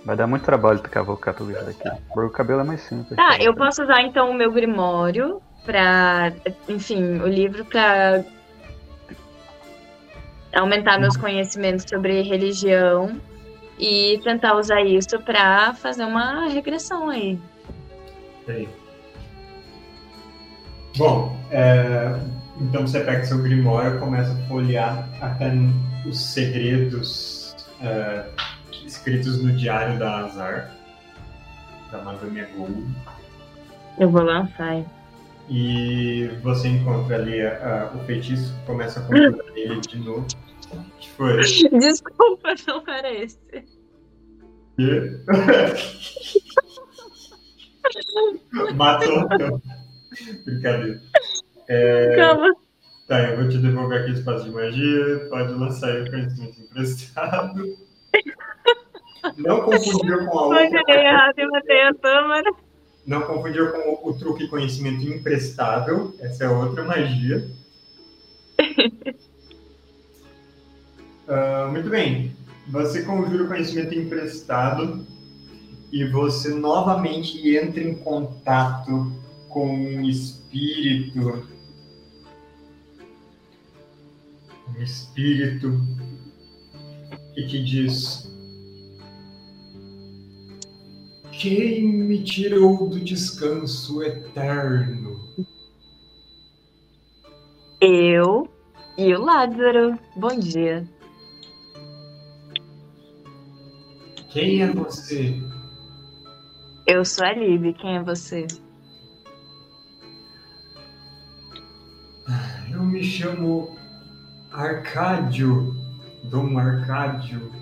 Vai dar muito trabalho de cavocar tudo isso daqui. Gurgo Cabelo é mais simples. Tá, eu posso usar então o meu grimório pra. Enfim, o livro pra. Aumentar meus conhecimentos sobre religião e tentar usar isso pra fazer uma regressão aí. Sei. Bom, é, então você pega seu grimório e começa a folhear até os segredos é, escritos no diário da Azar, da Madame Gold. Eu vou lançar. E você encontra ali ah, o feitiço, começa a conjurar ele de novo. Que foi? *laughs* Desculpa, não era esse. *laughs* Matou. Então. Brincadeira. É, Calma. Tá, eu vou te devolver aqui o espaço de magia. Pode lançar aí o conhecimento emprestado. *laughs* Não confundir com a Eu outra. joguei errado e matei a Tâmara. Não confundir com o, o truque conhecimento emprestável. Essa é outra magia. *laughs* Ah, muito bem. Você conjura o conhecimento emprestado e você novamente entra em contato com um espírito. Um espírito que te diz: Quem me tirou do descanso eterno? Eu e o Lázaro. Bom dia. Quem é você? Eu sou a Lib. Quem é você? Eu me chamo Arcádio, Dom Arcádio.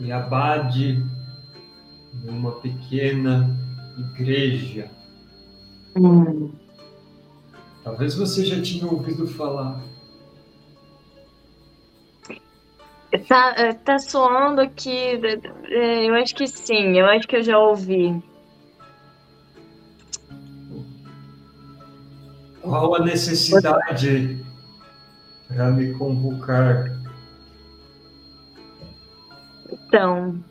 E abade numa pequena igreja. Hum. Talvez você já tinha ouvido falar. Tá, é, tá soando aqui. é, Eu acho que sim, eu acho que eu já ouvi. Qual a necessidade para me convocar? Então,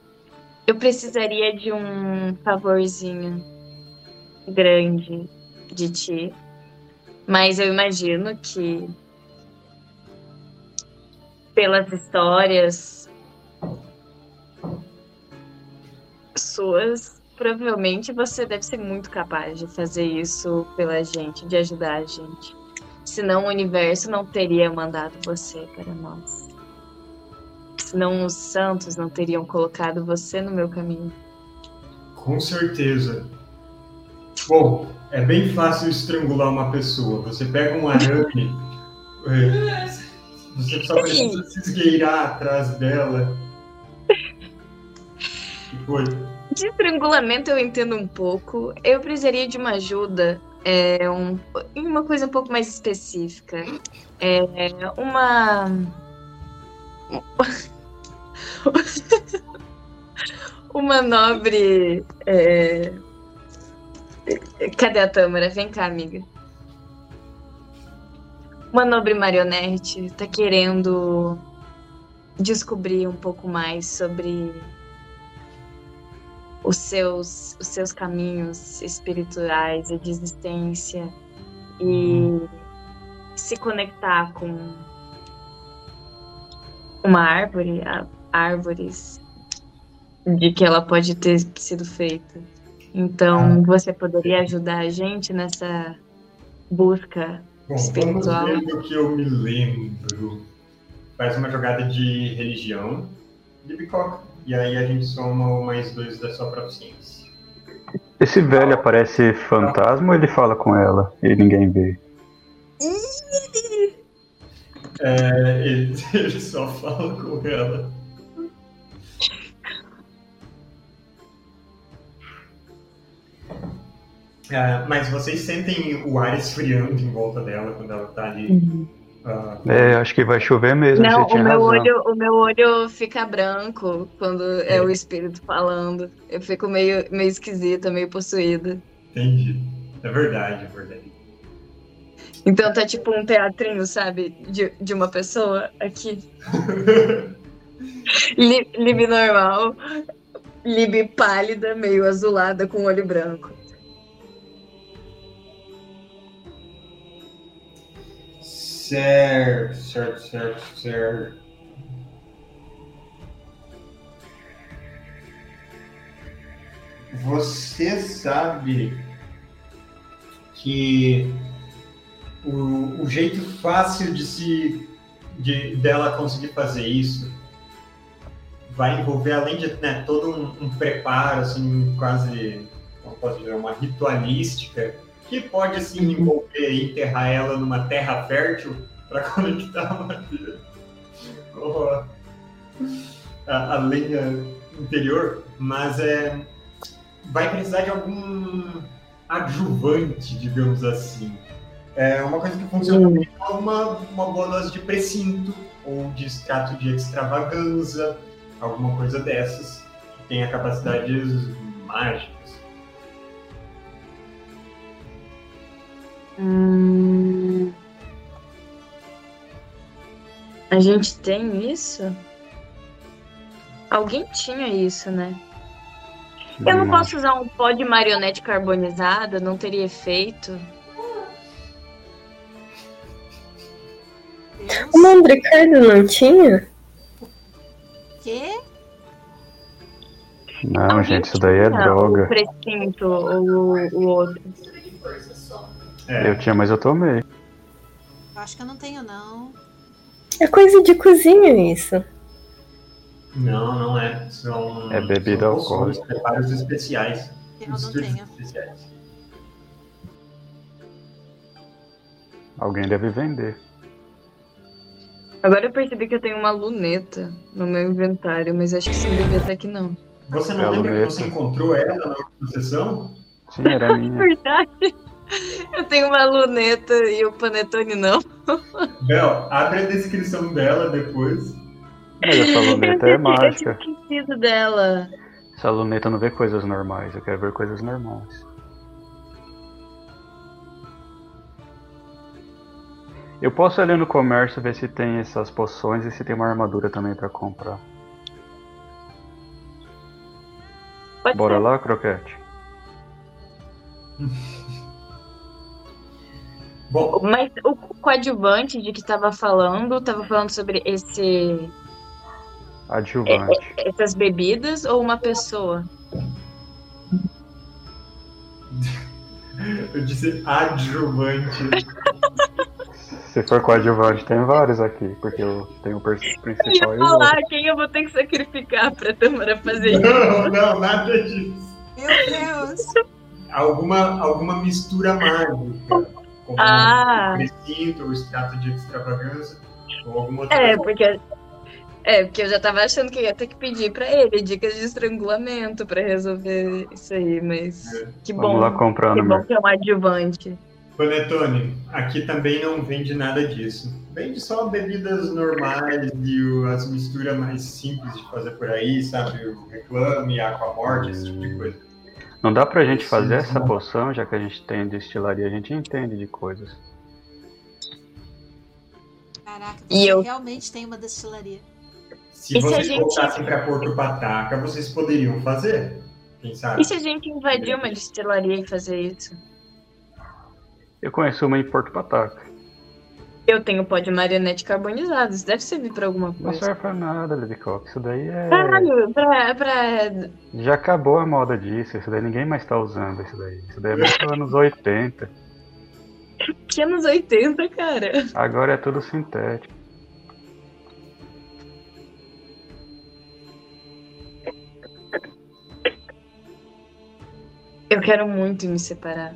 eu precisaria de um favorzinho grande de ti. Mas eu imagino que pelas histórias suas, provavelmente você deve ser muito capaz de fazer isso pela gente, de ajudar a gente. Senão o universo não teria mandado você para nós. Senão os santos não teriam colocado você no meu caminho. Com certeza. Bom, é bem fácil estrangular uma pessoa. Você pega um arame, *laughs* é, você só precisa se esgueirar atrás dela. Que foi? De estrangulamento eu entendo um pouco. Eu precisaria de uma ajuda é, um, em uma coisa um pouco mais específica. É, uma. *laughs* uma nobre. é, Cadê a Tâmara? Vem cá, amiga. Uma nobre marionete tá querendo descobrir um pouco mais sobre os seus, os seus caminhos espirituais e de existência e se conectar com uma árvore, a- árvores de que ela pode ter sido feita. Então, você poderia ajudar a gente nessa busca? Bom, Espiritual. vamos ver do que eu me lembro. Faz uma jogada de religião de bicoca. E aí a gente soma o mais dois da sua proficiência. Esse velho aparece fantasma ou ele fala com ela e ninguém vê? É, ele, *laughs* ele só fala com ela. É, mas vocês sentem o ar esfriando em volta dela quando ela tá ali. ah, É, acho que vai chover mesmo, Não, o meu, razão. olho, o meu olho fica branco quando é o espírito falando. Eu fico meio, meio esquisita, meio possuída. entendi. É verdade, é verdade. Então tá tipo um teatrinho, sabe? De, de uma pessoa aqui. *laughs* Li- Lib normal. Lib pálida, meio azulada, com olho branco. Certo, certo, certo, certo. Você sabe que o, o jeito fácil de se de, dela conseguir fazer isso vai envolver além de né, todo um, um preparo assim quase como posso dizer uma ritualística que pode sim envolver enterrar ela numa terra fértil para *laughs* conectar a madeira com a, a, a lenha interior, mas é, vai precisar de algum adjuvante, digamos assim. É uma coisa que funciona bem é uma, uma boa dose de precinto ou de extrato de extravaganza, alguma coisa dessas, que tenha capacidades mágicas. Hum... A gente tem isso? Alguém tinha isso, né? Eu não posso usar um pó de marionete carbonizada, não teria efeito. O Mandricardo não tinha? Quê? Não, Alguém gente, isso daí é tinha droga. O precinto ou o, o outro. É, Eu tinha, mas eu tomei. Eu acho que eu não tenho, não. É coisa de cozinha isso. Não, não é. São, É bebida são alcoólica. preparos especiais. Eu não tenho. especiais. Alguém deve vender. Agora eu percebi que eu tenho uma luneta no meu inventário, mas acho que não devia estar aqui não. Você É não a lembra que você encontrou ela na última sessão? Sim, era *laughs* minha. Verdade. Eu tenho uma luneta e o panetone não. Bel, abre a descrição dela depois Mas essa *laughs* luneta é Eu mágica. esquecido dela. Essa luneta não vê coisas normais, eu quero ver coisas normais. Eu posso ir ali no comércio ver se tem essas poções e se tem uma armadura também pra comprar. Pode Bora ser. lá, Croquete? *laughs* Bom, Mas o coadjuvante de que tava falando, tava falando sobre esse, Adjuvante. essas bebidas ou uma pessoa? *laughs* eu disse adjuvante. *laughs* Se for coadjuvante, tem vários aqui, porque eu tenho o pers- Eu principal ia falar quem eu vou ter que sacrificar pra Tamara fazer isso. Não, *laughs* não, nada disso. Meu Deus! Alguma, alguma mistura mágica. Como Ah. o precinto, o extrato de extravagância, ou alguma outra É, coisa. porque. É, porque eu já tava achando que eu ia ter que pedir pra ele dicas de estrangulamento pra resolver isso aí, mas É. que Vamos bom. lá comprar Que bom que é um adjuvante. Panetone, aqui também não vende nada disso. Vende só bebidas normais e o- as misturas mais simples de fazer por aí, sabe? O reclame, aquamorte, esse tipo de coisa. Não dá pra gente fazer essa poção, já que a gente tem destilaria, a gente entende de coisas. Caraca, E você eu- realmente tem uma destilaria. Se E se a vocês gente- voltassem pra Porto Pataca, vocês poderiam fazer. Quem sabe? E se a gente invadir uma destilaria e fazer isso? Eu conheço uma em Porto Pataca. Eu tenho pó de marionete carbonizado, isso deve servir pra alguma Não coisa. serve pra nada, Levicock. Isso daí é. Caralho, pra, pra. Já acabou a moda disso. Isso daí ninguém mais tá usando. Isso daí. Isso daí é muito anos 80. Que anos 80, cara. Agora é tudo sintético. Eu quero muito me separar.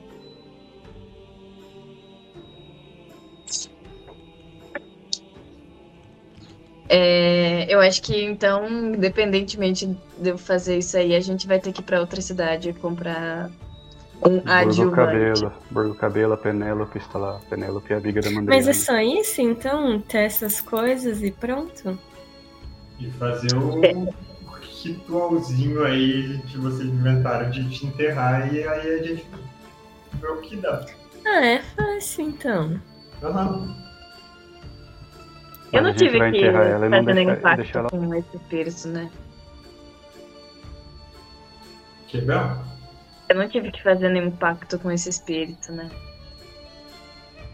É, eu acho que então, independentemente de eu fazer isso aí, a gente vai ter que ir pra outra cidade e comprar um Burgo adjuvante. Cabelo. Burgo Cabelo, a Penélope está lá. Penélope é a amiga da Mandriana. Mas é só isso, então? Ter essas coisas e pronto? E fazer o ritualzinho aí que vocês inventaram de te enterrar e aí a gente vê o que dá. Ah, é fácil então. Aham. Eu Mas não a gente tive vai que enterrar ela e não fazer nenhum deixar- pacto deixar ela- com esse espírito, né? Quebrão? Eu não tive que fazer nenhum pacto com esse espírito, né?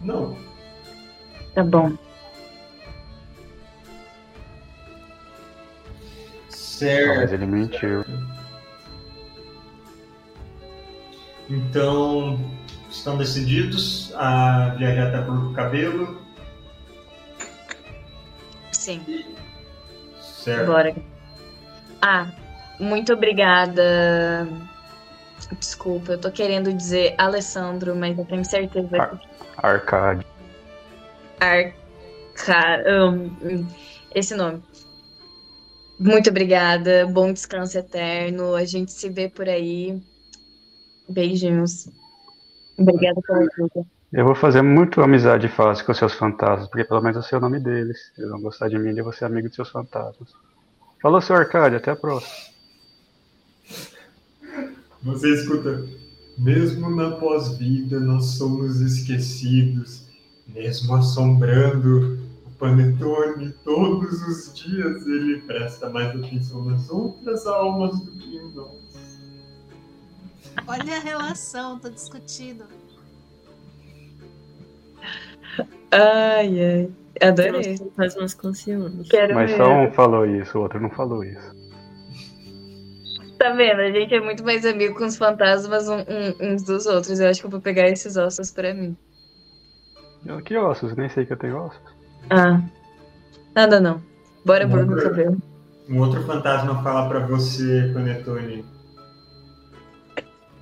Não. Tá bom. Certo. Talvez ele mentiu. Então, estão decididos a viajar até Burgo Cabelo. Sim. Certo. Bora. Ah, muito obrigada. Desculpa, eu tô querendo dizer Alessandro, mas eu tenho certeza que Arcade. Arca... hum, esse nome. Muito obrigada. Bom descanso eterno. A gente se vê por aí. Beijinhos. Obrigada pela ajuda. Eu vou fazer muito amizade fácil com seus fantasmas, porque pelo menos eu sei o nome deles. Eles vão gostar de mim e eu vou ser amigo de seus fantasmas. Falou, seu Arcade, até a próxima. Você escuta. Mesmo na pós-vida, não somos esquecidos. Mesmo assombrando o Panetone todos os dias, ele presta mais atenção nas outras almas do que em nós. Olha a relação, tô discutindo. Ai, ai. Adorei. Faz umas com ciúmes. Quero Mas ver. só um falou isso, o outro não falou isso. Tá vendo? A gente é muito mais amigo com os fantasmas um- um- uns dos outros. Eu acho que eu vou pegar esses ossos pra mim. Eu, que ossos? Nem sei que eu tenho ossos. Ah. Nada não. Bora por meu ver. cabelo. Um outro fantasma fala pra você, Panetone.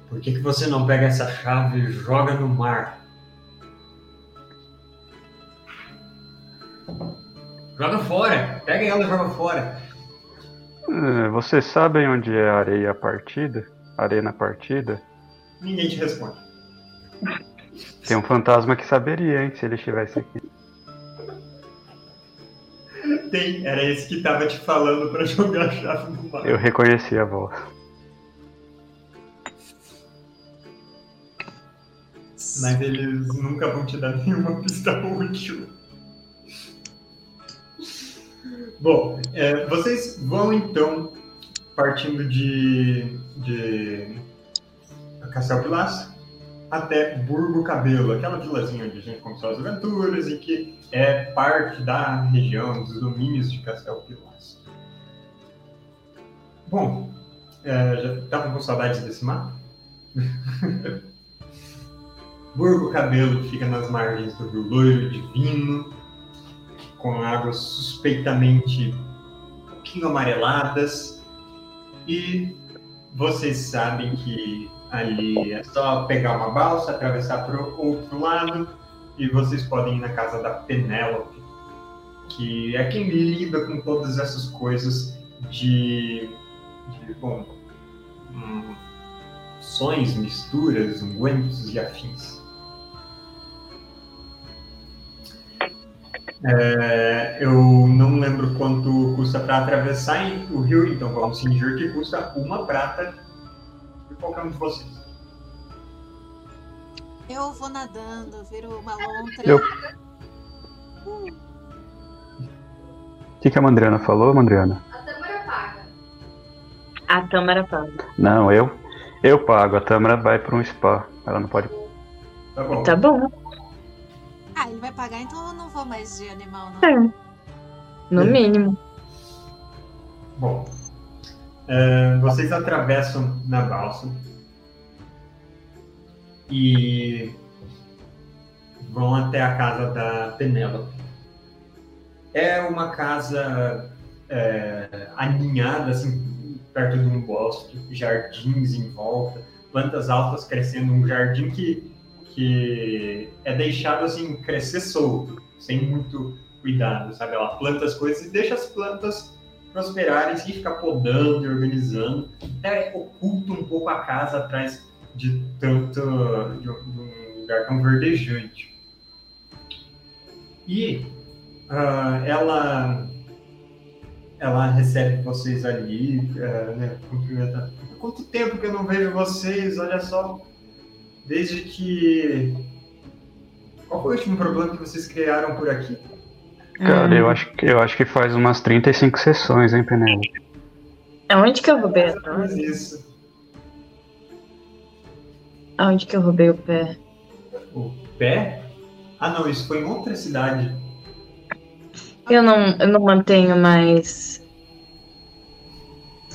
Por que, que você não pega essa chave e joga no mar? Joga fora! Pega ela e joga fora! Eh, Vocês sabem onde é a areia partida? Arena partida? Ninguém te responde. Tem um fantasma que saberia, hein, se ele estivesse aqui. acertei. Era esse que tava te falando pra *laughs* jogar a chave no mar. Eu reconheci a voz. Mas eles nunca vão te dar nenhuma pista útil. Bom, é, vocês vão então partindo de, de Castelo Pilaço até Burgo Cabelo, aquela vilazinha onde a gente começou as aventuras e que é parte da região, dos domínios de Castelo Pilaço. Bom, é, já estavam com saudades desse mapa? *laughs* Burgo Cabelo que fica nas margens do Rio Loiro Divino, com águas suspeitamente um pouquinho amareladas. E vocês sabem que ali é só pegar uma balsa, atravessar para o outro lado e vocês podem ir na casa da Penélope, que é quem lida com todas essas coisas de, de bom, hum, sonhos, misturas, ungüentos e afins. É, eu não lembro quanto custa para atravessar o rio, então vamos fingir que custa uma prata de qualquer um de vocês. Eu vou nadando, viro uma lontra. Eu- O que, que a Mandriana falou, Mandriana? A Tâmara paga. A Tâmara paga. Não, eu. Eu pago. A Tâmara vai para um spa. Ela não pode. Tá bom. Tá bom. Ah, ele vai pagar, então eu não vou mais de animal, não. É. No É. mínimo. Bom, é, vocês atravessam na balsa e vão até a casa da Penélope. É uma casa é, aninhada, assim, perto de um bosque, jardins em volta, plantas altas crescendo, um jardim que, que é deixado assim crescer solto, sem muito cuidado, sabe? Ela planta as coisas e deixa as plantas prosperarem sem ficar podando e organizando. Até oculta um pouco a casa atrás de tanto de um lugar tão verdejante. E ah, ela ela recebe vocês ali, ah, né, cumprimenta. Quanto tempo que eu não vejo vocês? Olha só, desde que qual foi o último problema que vocês criaram por aqui? Cara, Hum. eu acho, que- eu acho que faz umas 35 sessões, hein, Penélope? Aonde que eu roubei a isso. Aonde que eu roubei o pé? O pé? Ah, não, isso foi em outra cidade. Eu não, eu não mantenho mais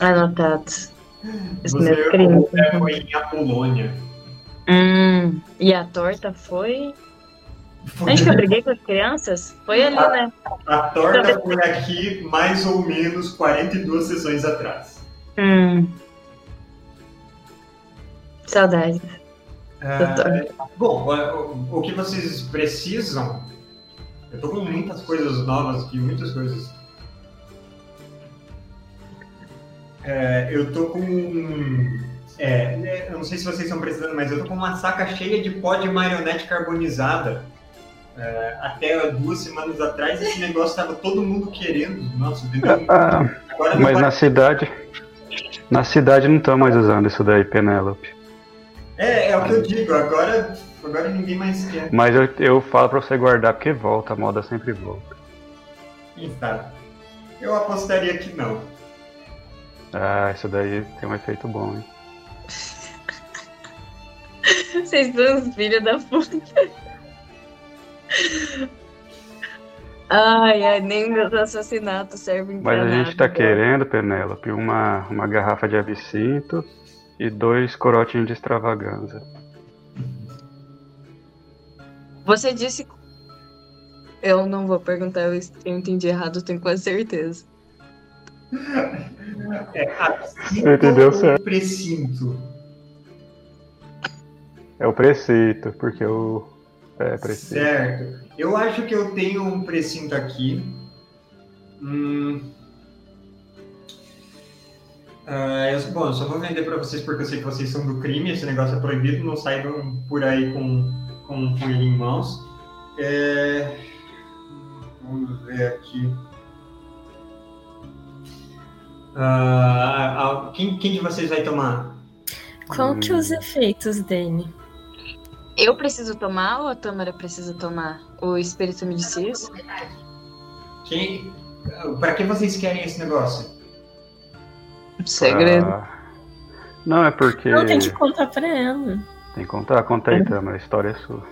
anotados os Você, meus crimes. o pé foi em Apolônia. Hum, e a torta foi? Onde que eu briguei com as crianças? Foi ali, né? A torta foi aqui mais ou menos 42 sessões atrás. Hum. Saudades. Ah, bom, o, o que vocês precisam? Eu tô com muitas coisas novas aqui, muitas coisas. É, eu tô com. É, né, eu não sei se vocês estão precisando, mas eu tô com uma saca cheia de pó de marionete carbonizada. É, até duas semanas atrás esse *laughs* negócio tava todo mundo querendo. Nossa, *laughs* entendeu? Ah, Agora mas na cidade. Na cidade não estão mais usando isso daí, Penélope. É, é o que eu digo, agora, agora ninguém mais quer. Mas eu, eu falo pra você guardar porque volta, a moda sempre volta. Sabe? Eu apostaria que não. Ah, isso daí tem um efeito bom, hein? Vocês são os filhos da puta. Ai, ai, nem meus assassinatos servem pra Mas a nada. gente tá querendo, Penélope, uma, uma garrafa de absinto e dois corotinhos de extravaganza. Você disse. Eu não vou perguntar, eu entendi errado, tenho quase certeza. É, assim entendeu certo. o precinto. É o precito, porque o. É. Certo. Eu acho que eu tenho um precinto aqui. Hum. Ah, eu, bom, eu só vou vender pra vocês porque eu sei que vocês são do crime, esse negócio é proibido, não saibam por aí com, com, com ele em mãos. É, Vamos ver aqui. Ah, quem, quem de vocês vai tomar? Qual que é os efeitos dele? Eu preciso tomar ou a Tâmara precisa tomar? O espírito me disse isso? Quem, para que vocês querem esse negócio? Segredo. Ah, Não, é porque. Não, tem que contar pra ela. Tem que contar, conta aí, Tama, a história é sua.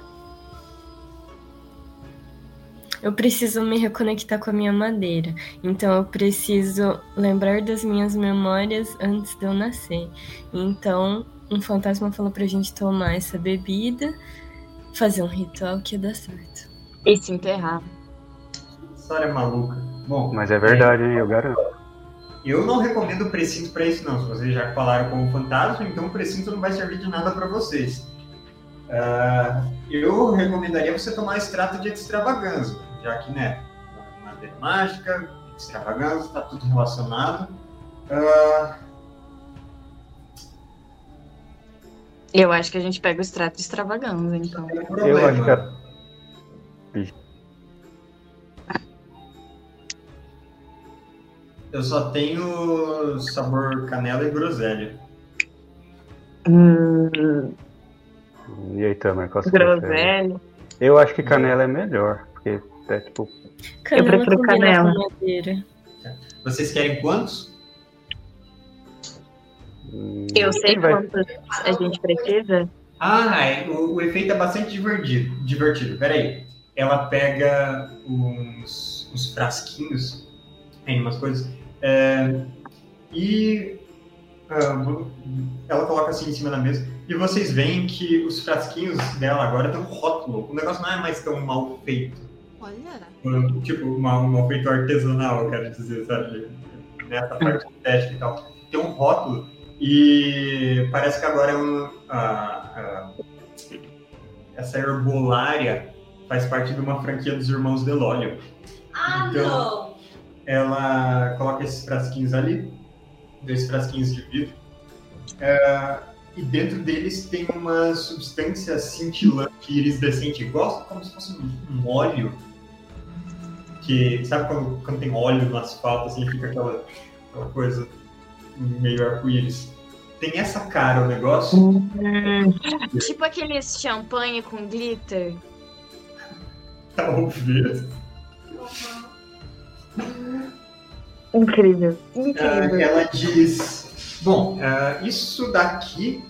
Eu preciso me reconectar com a minha madeira. Então eu preciso lembrar das minhas memórias antes de eu nascer. Então, um fantasma falou pra gente tomar essa bebida, fazer um ritual que ia dar certo. E se enterrar. História maluca. Bom, Mas é verdade, hein? Eu garanto. eu não recomendo o precinto para isso, não. Se vocês já falaram com o fantasma, então o precinto não vai servir de nada para vocês. Ah, eu recomendaria você tomar extrato de extravaganza, já que, né, madeira mágica, extravaganza, tá tudo relacionado. Ah, Eu acho que a gente pega o extrato de extravaganza, então. um Eu acho que a- Eu só tenho sabor canela e groselha. Hum, E aí, Tama, qual groselha. Eu acho que canela é melhor, porque é tipo. Canela prefiro combina canela. Vocês querem quantos? hum, Eu sei quantos a gente precisa. Ah, é, o, o efeito é bastante divertido. divertido. Peraí. Ela pega uns, uns frasquinhos, tem umas coisas, é, e ah, ela coloca assim em cima da mesa. E vocês veem que os frasquinhos dela agora um rótulo. O negócio não é mais tão mal feito. Olha. Tipo, uma, um feito artesanal, eu quero dizer, sabe? Nessa parte teste e tal. Tem um rótulo e parece que agora é um, essa herbolária faz parte de uma franquia dos irmãos Delólio. Ah, Então- não! Ela coloca esses frasquinhos ali, dois frasquinhos de vidro, ah, e dentro deles tem uma substância cintilante, iridescente, igual como se fosse um, um óleo. Que, sabe quando, quando tem óleo no asfalto, assim, fica aquela, aquela coisa meio arco-íris? Tem essa cara o negócio. Hum, tipo aqueles champanhe com glitter. *laughs* Talvez. Incrível. Ah, Incrível. ela diz: Bom, ah, isso daqui,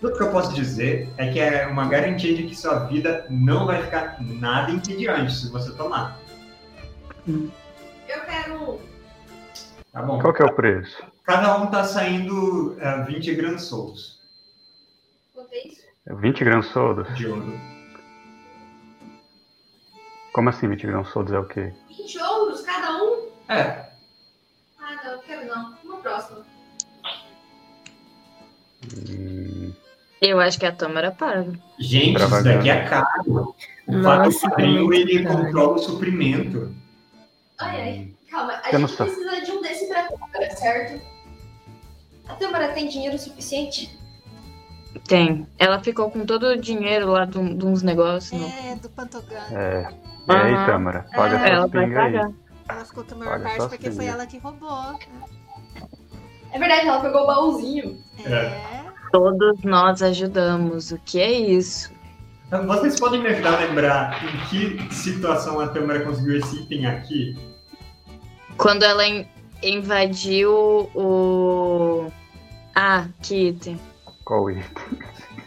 tudo que eu posso dizer é que é uma garantia de que sua vida não vai ficar nada entediante se você tomar. Eu quero. Tá bom? Qual que é o preço? Cada um tá saindo ah, 20 gramas soltos Quanto é isso? 20 gramas soldos? de ouro. Como assim 20 gramas soldos é o quê? 20 ouros cada um? É, Ah, não, quero não. Uma próxima. Hum, Eu acho que a Tâmara paga. gente, isso daqui é caro. O Nossa, fato padrinho, muito ele caro. controla o suprimento. Ai, ai. Calma, a Eu não gente sei. precisa de um desse pra Tâmara, certo? A Tâmara tem dinheiro suficiente? Tem. Ela ficou com todo o dinheiro lá de, de uns negócios. não? É, do Pantogan. é. E aí, Aham. Tâmara? Paga É, Ela vai pingas aí. pagar. Ela ficou com a maior Paga parte porque foi ela que roubou. É verdade, ela pegou o baúzinho. É. Todos nós ajudamos. O que é isso? Então, Vocês podem me ajudar a lembrar em que situação a Tâmara conseguiu esse item aqui? Quando ela in- invadiu o. Ah, que item. Qual item?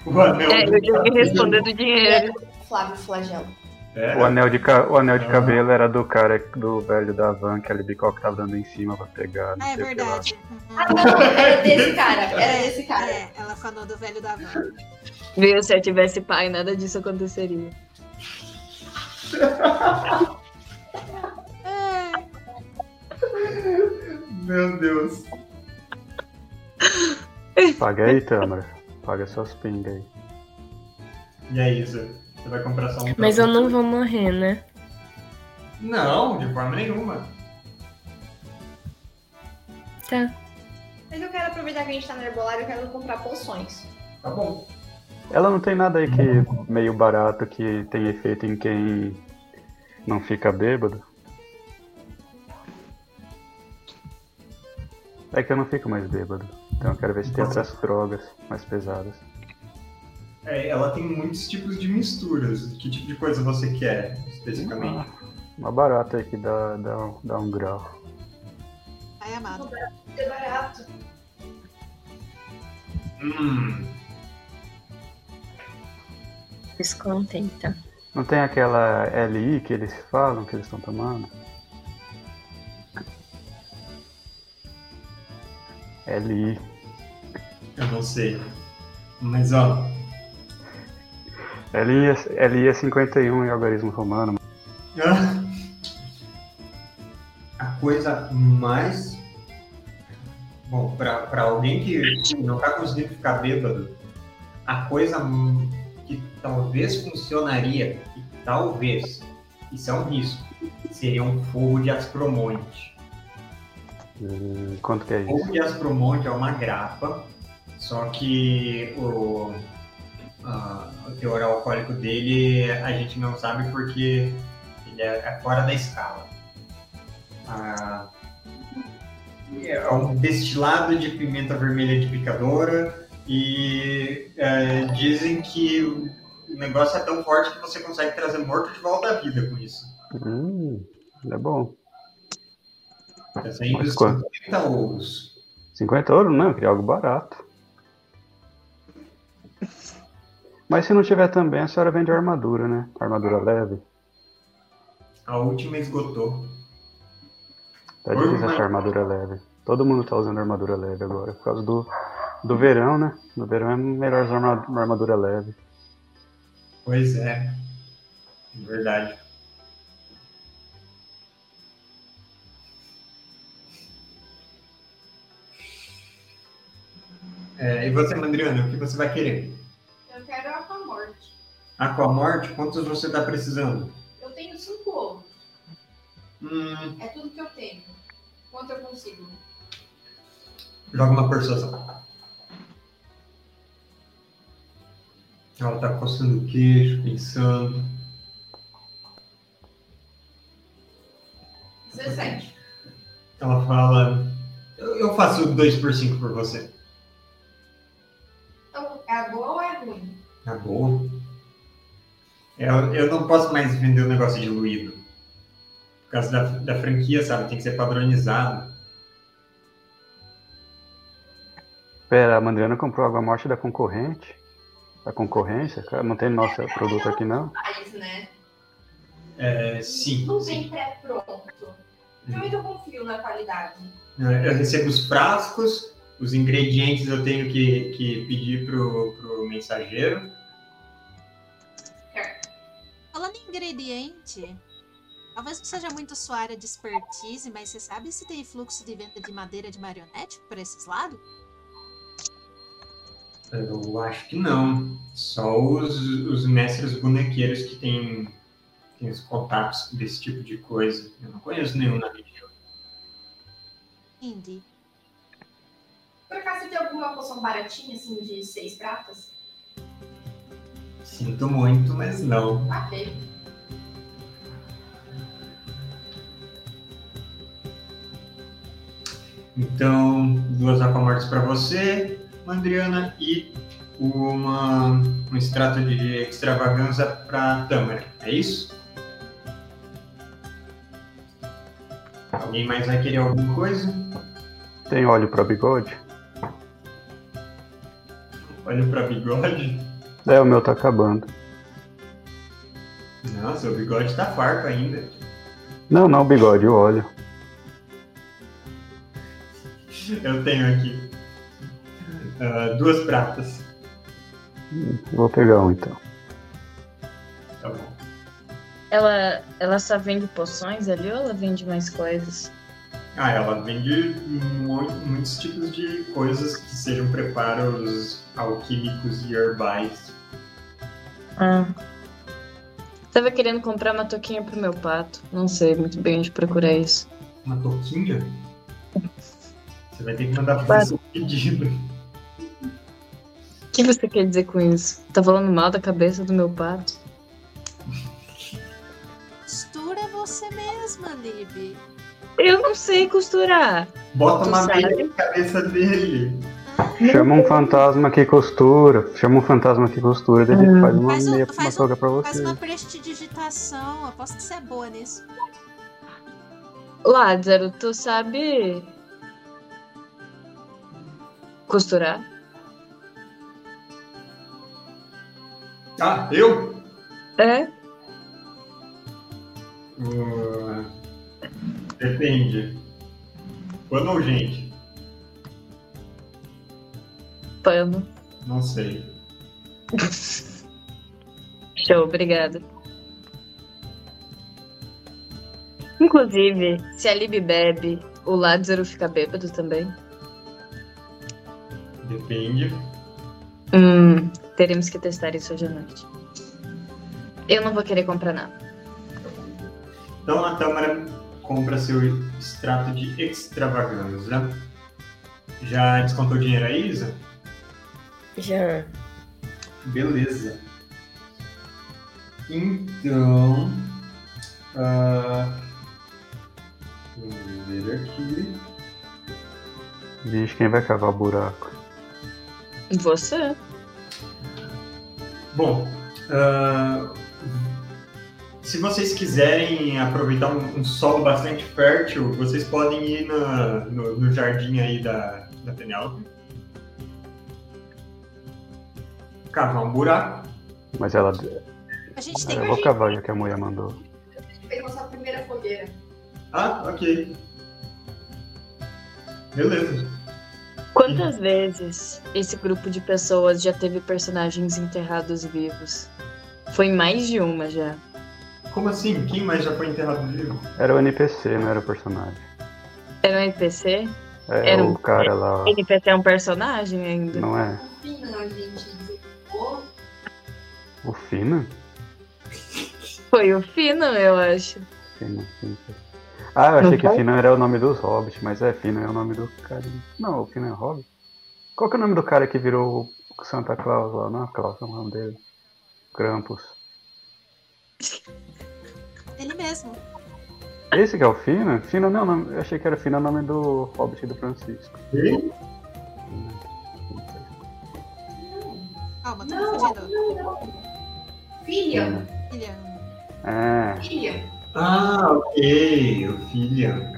O anel. É, eu tive que responder do dinheiro. Flávio Flagelo. É, O anel de, ca- o anel de Ah. cabelo era do cara, do velho da van, que ele bicol que tava dando em cima pra pegar. não Ah, é verdade. Uhum. Ah, não, era desse cara. Era desse cara. É, ela falou do velho da van. Viu? Se eu tivesse pai, nada disso aconteceria. *laughs* Meu Deus. Paga aí, Tâmara. Paga suas pingas aí. E aí, Isa? Você vai comprar só um? Mas eu não vou morrer, né? Não, de forma nenhuma. Tá. Mas eu quero aproveitar que a gente tá no herbolário, eu quero comprar poções. Tá bom. Ela não tem nada aí que meio barato que tem efeito em quem não fica bêbado? É que eu não fico mais bêbado. Então eu quero ver se tem outras drogas mais pesadas. É, ela tem muitos tipos de misturas. Que tipo de coisa você quer, especificamente? Uma barata aí que dá, dá, um- dá um grau. Ai, amado. É barato. Hum, Descontenta. Não tem aquela LI que eles falam que eles estão tomando? LI. eu não sei. Mas ó, LI é, LI é 51 em algarismo romano. a coisa mais. Bom, pra, pra alguém que não tá conseguindo ficar bêbado, a coisa que talvez funcionaria, e talvez, isso é um risco, seria um fogo de aspromonte. Hum, quanto que é O isso? fogo de aspromonte é uma grapa, só que o, o teor alcoólico dele a gente não sabe porque ele é, é fora da escala. Ah, é um destilado de pimenta vermelha de picadora e é, dizem que o negócio é tão forte que você consegue trazer morto de volta à vida com isso. Hum, é bom. Mas quanto? 50 ouros. 50 ouro? Não, queria algo barato. Mas se não tiver também, a senhora vende armadura, né? Armadura leve. A última esgotou. Tá difícil achar armadura leve. Todo mundo tá usando armadura leve agora. Por causa do, do verão, né? No verão é melhor usar uma, uma armadura leve. Pois é. É Verdade. É, e você, Mandriana, o que você vai querer? Eu quero a com a morte. Aquamorte, quantos você está precisando? Eu tenho cinco ovos. Hum, É tudo que eu tenho. Quanto eu consigo? joga uma persuasão. Ela tá coçando o queixo, pensando. 17. Ela fala: Eu, eu faço 2 por 5 por você. É boa ou é ruim? Tá boa. Eu, eu não posso mais vender o negócio diluído. Por causa da, da franquia, sabe? Tem que ser padronizado. Pera, a Mandriana comprou água morte da concorrente? Da concorrência? Cara, Não tem nosso produto aqui não? Mas, né? É, sim. Não vem pré-pronto. Também eu confio na qualidade. É, Eu recebo os frascos, os ingredientes eu tenho que, que pedir pro, pro mensageiro. Falando em ingrediente, talvez não seja muito sua área de expertise, mas você sabe se tem fluxo de venda de madeira de marionete por esses lados? Eu acho que não. Só os, os mestres bonequeiros que têm, têm os contatos desse tipo de coisa. Eu não conheço nenhum na região. Indy. Por acaso você tem alguma poção baratinha, assim, de seis pratas? Sinto muito, mas não. Ok. Então, duas aquamortes para você, Mandriana, e uma, um extrato de extravaganza para Tamara. É isso? Alguém mais vai querer alguma coisa? Tem óleo pra bigode? Olha para bigode. É, o meu tá acabando. Nossa, o bigode tá farto ainda. Não, não, o bigode, o óleo. Eu tenho aqui ah, duas pratas. Vou pegar um então. Tá bom. Ela, ela só vende poções ali ou ela vende mais coisas? Ah, ela vende mu- muitos tipos de coisas que sejam preparos alquímicos e herbais. Ah. Tava querendo comprar uma toquinha pro meu pato. Não sei muito bem onde procurar isso. Uma toquinha? Você vai ter que mandar fazer seu pedido. O que você quer dizer com isso? Tá falando mal da cabeça do meu pato? Costura você mesma, Lib. Eu não sei costurar. Bota uma meia na cabeça dele. Chama um fantasma que costura. Chama um fantasma que costura, ele Ah. faz uma Faz um- meia, faz uma um- toga pra Faz você. uma prestidigitação. Aposto que você é boa nisso. Lázaro, tu sabe costurar? Ah, eu? É? Uh, depende. Quando ou gente? Pano. Não sei. *laughs* Show, obrigada. Inclusive, se a Lib bebe, o Lázaro fica bêbado também. Depende. Hum, teremos que testar isso hoje à noite. Eu não vou querer comprar nada. Então a Tâmara compra seu extrato de extravagância. Já descontou dinheiro aí, Isa? Já. Beleza. Então. ah, vamos ver aqui. Diz quem vai cavar o buraco. Você? Bom, ah, se vocês quiserem aproveitar um, um solo bastante fértil, vocês podem ir na- no, no jardim aí da, da Penélope. Cavar um buraco. Mas ela. A gente tem Eu vou cavar já que a mulher mandou. Fez nossa primeira fogueira. Ah, ok. Beleza. Quantas vezes esse grupo de pessoas já teve personagens enterrados vivos? Foi mais de uma já. Como assim? Quem mais já foi enterrado vivo? Era o NPC, não era o personagem. Era um NPC? É Era o um- cara lá. NPC é um personagem ainda? Não é? Fina, a gente. O Fina? Foi o Fino, eu acho. Fina, Fina. Ah, eu achei Não que? Fina era o nome dos hobbits, mas é Fina é o nome do cara. Não, o Fina é hobbit. Qual que é o nome do cara que virou o Santa Claus lá? Não, Claus, não é o nome dele. Krampus. Ele mesmo. Esse que é o Fina? Fina não, não, eu achei que era Fina o nome do hobbit do Francisco. Ei, Calma, tô Não, confundindo. não, não. Filha, Filha. É, filha. Ah, ok. O filha.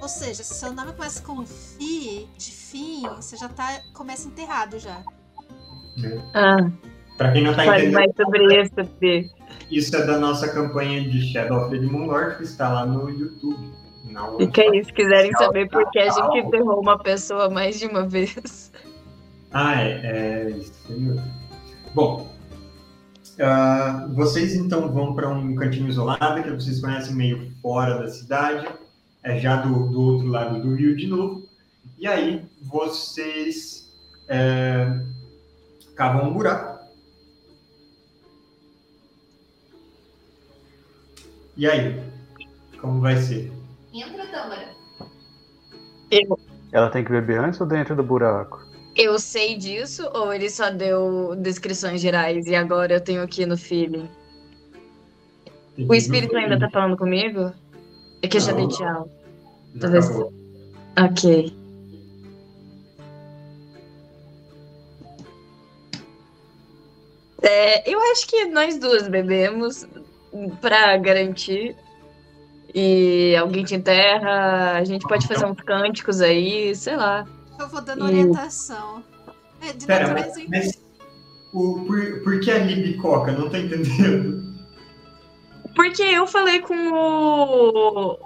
Ou seja, se seu nome começa com fi, de fim, você já tá. começa enterrado já. Ah, Pra quem não tá fale entendendo, mais sobre isso, Fê. Isso é da nossa campanha de Shadow of the Demon Lord, que está lá no YouTube. Aí se quiserem saber por que a gente enterrou uma pessoa mais de uma vez. Ah, é, é isso. aí. Bom, ah, vocês então vão para um cantinho isolado que vocês conhecem meio fora da cidade, é já do, do outro lado do rio de novo. E aí vocês é, cavam um buraco. E aí, como vai ser? Entra, Tâmara. Eu, ela tem que beber antes ou dentro do buraco? eu sei disso ou ele só deu descrições gerais e agora eu tenho aqui no feeling? O espírito ainda tá falando comigo? É que eu já dei tchau. Talvez-. Ok. É, eu acho que nós duas bebemos pra garantir. E alguém te enterra, a gente pode fazer uns cânticos aí, sei lá. Eu vou dando Hum. orientação. É, de Pera, natureza. mas, mas o, por, por que a Libicoca? Não tô entendendo. Porque eu falei com o.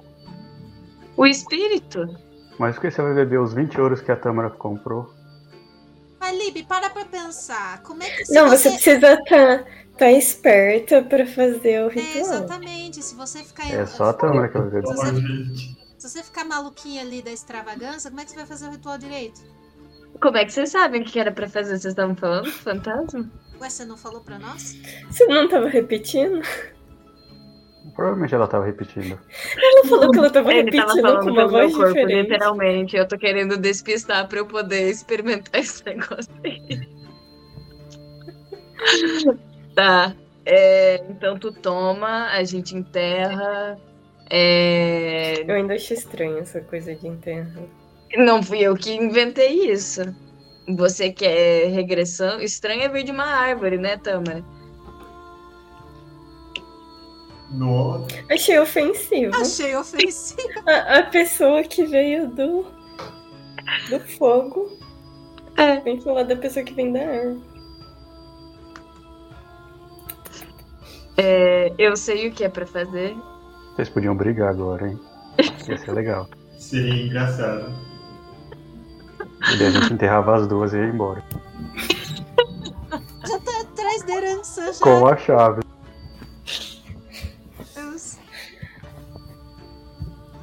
O espírito. Mas por que você vai beber os 20 ouros que a Tâmara comprou? Mas, Lib, para pra pensar. Como é que se Não, você precisa estar tá esperta pra fazer o É, ritual. exatamente. Se você ficar. É só a Tâmara que. Você- Ó, gente. Se você ficar maluquinha ali da extravagância, como é que você vai fazer o ritual direito? Como é que vocês sabem o que era pra fazer? Vocês estavam falando? Fantasma? Ué, você não falou pra nós? Você não tava repetindo? Provavelmente ela tava repetindo. Ela falou que ela tava Ele tava repetindo com falando uma pelo meu voz corpo, diferente. literalmente. Eu tô querendo despistar pra eu poder experimentar *laughs* esse negócio aí. Tá. é, então tu toma, a gente enterra. É... Eu ainda acho estranho essa coisa de enterro. Não fui eu que inventei isso. Você quer regressão? Estranho é vir de uma árvore, né, Tamara? No... Achei ofensivo. Achei ofensivo. A, a pessoa que veio do, do fogo É. vem falar da pessoa que vem da árvore. É, eu sei o que é pra fazer. Vocês podiam brigar agora, hein? *laughs* Ia ser legal. Seria engraçado. E daí a gente enterrava as duas e ia embora. Já tá atrás da herança, já. Com a chave. Deus.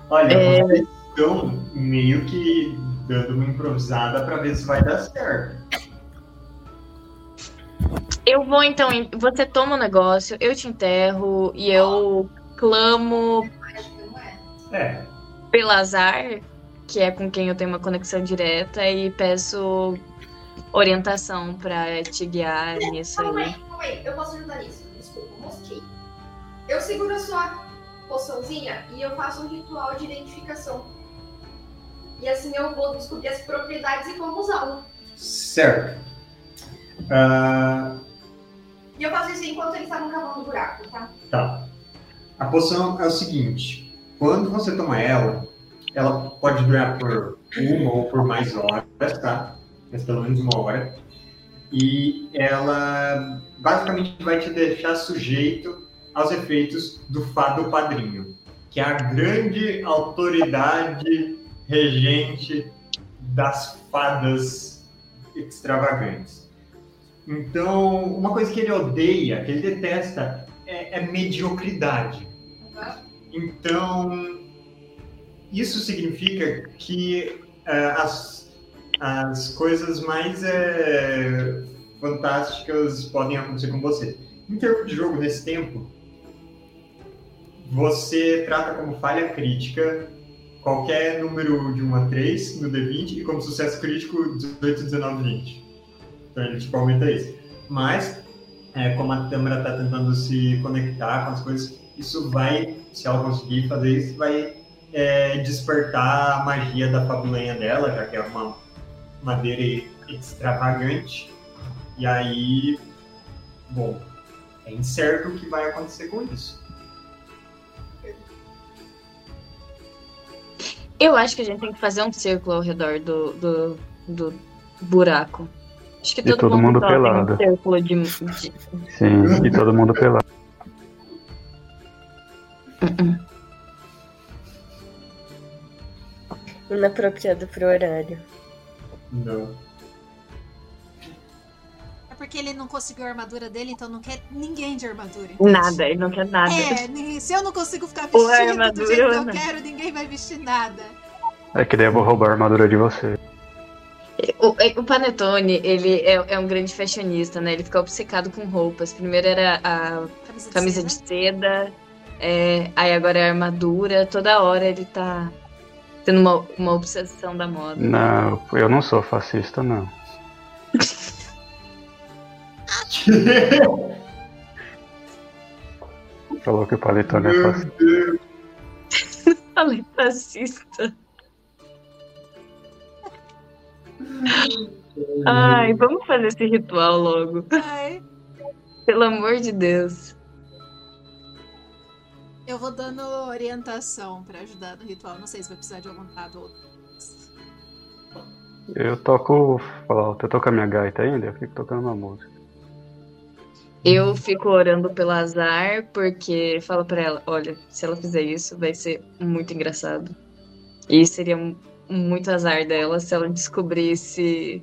Olha, É. vocês estão meio que dando uma improvisada pra ver se vai dar certo. Eu vou então. Você toma o negócio, eu te enterro e eu clamo É, pelo azar, que é com quem eu tenho uma conexão direta, e peço orientação pra te guiar nisso Calma aí. aí, calma aí. Eu posso ajudar nisso. Desculpa, mosquei. Eu seguro a sua poçãozinha e eu faço um ritual de identificação. E assim eu vou descobrir as propriedades e como usá-lo. certo. Ah, E eu faço isso enquanto eles estavam cavando o buraco, tá? Tá. A poção é o seguinte: quando você toma ela, ela pode durar por uma ou por mais horas, tá? Mas pelo menos uma hora. E ela basicamente vai te deixar sujeito aos efeitos do fado padrinho, que é a grande autoridade regente das fadas extravagantes. Então, uma coisa que ele odeia, que ele detesta, é, é mediocridade. Então, isso significa que é, as, as coisas mais é, fantásticas podem acontecer com você. Em termos de jogo, nesse tempo, você trata como falha crítica qualquer número de 1 a 3 no D20 e como sucesso crítico 18, 19, 20. Então ele tipo aumenta isso. Mas, é, como a Tâmara está tentando se conectar com as coisas, isso vai, se ela conseguir fazer isso, vai é, despertar a magia da fabulenha dela, já que é uma madeira extravagante. E aí, bom, é incerto o que vai acontecer com isso. Eu acho que a gente tem que fazer um círculo ao redor do, do, do buraco. Acho que E todo, todo mundo só tem pelado. um círculo de, de- Sim, e todo mundo pelado. Inapropriado pro horário. Não. É porque ele não conseguiu a armadura dele, então não quer ninguém de armadura. entende? Nada, ele não quer nada. É, se eu não consigo ficar Porra, vestido do jeito que eu né? quero, ninguém vai vestir nada. É que daí eu vou roubar a armadura de você. O, o Panetone, ele é, é um grande fashionista, né? Ele fica obcecado com roupas. Primeiro era a Camisa de camisa seda. de seda, é, aí agora é a armadura. Toda hora ele tá tendo uma, uma obsessão da moda. Não, eu não sou fascista, não. *laughs* Falou que o paletone é fascista. Deus. *laughs* Falei fascista. Ai, vamos fazer esse ritual logo. Ai, Pelo amor de Deus. eu vou dando orientação pra ajudar no ritual. Não sei se vai precisar de algum dado ou outro. Eu toco flauta. Eu toco a minha gaita ainda, eu fico tocando uma música. Eu fico orando pelo azar, porque fala pra ela, olha, se ela fizer isso, vai ser muito engraçado. E seria um- muito azar dela se ela descobrisse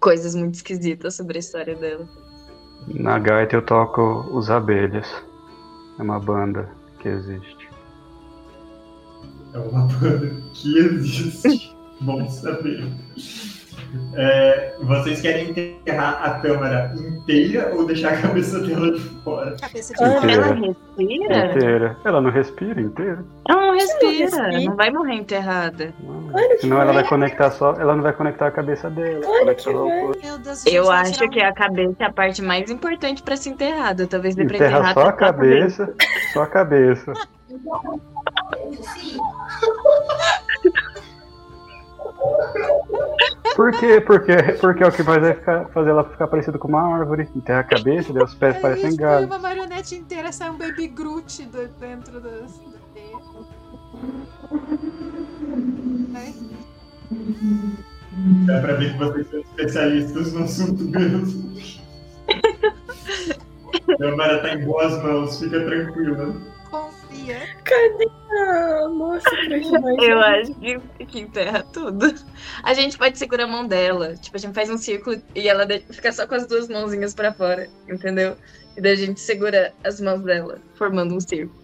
coisas muito esquisitas sobre a história dela. Na gaita eu toco Os Abelhas. É uma banda que existe. É uma banda que existe. *laughs* Bom saber. É, vocês querem enterrar a câmara inteira ou deixar a cabeça dela de fora? Cabeça de fora. Ela Inteira. respira? Inteira. Ela não respira inteira? Ela não respira, respira. não vai morrer enterrada. Não. Claro Senão ela vai. conectar só. Ela não vai conectar a cabeça dela. Claro Deus, Eu vai acho que a cabeça é a parte mais importante pra ser enterrada. Talvez dê pra Enterra enterrar só a cabeça. cabeça. Só a cabeça. Sim. *laughs* Por quê? Porque, porque é o que mais vai ficar- fazer ela ficar parecida com uma árvore. Enterra a cabeça, daí os pés Aí, parecem tipo, galho. uma marionete inteira sai um baby Groot do- dentro teia. Vai. Dá pra ver que vocês são especialistas no assunto mesmo. *laughs* Câmara tá em boas mãos, fica tranquila. Cadê a moça pra ajudar *laughs* a Eu gente? acho que, que enterra tudo. A gente pode segurar a mão dela. Tipo, a gente faz um círculo e ela fica só com as duas mãozinhas pra fora, entendeu? E daí a gente segura as mãos dela, formando um círculo.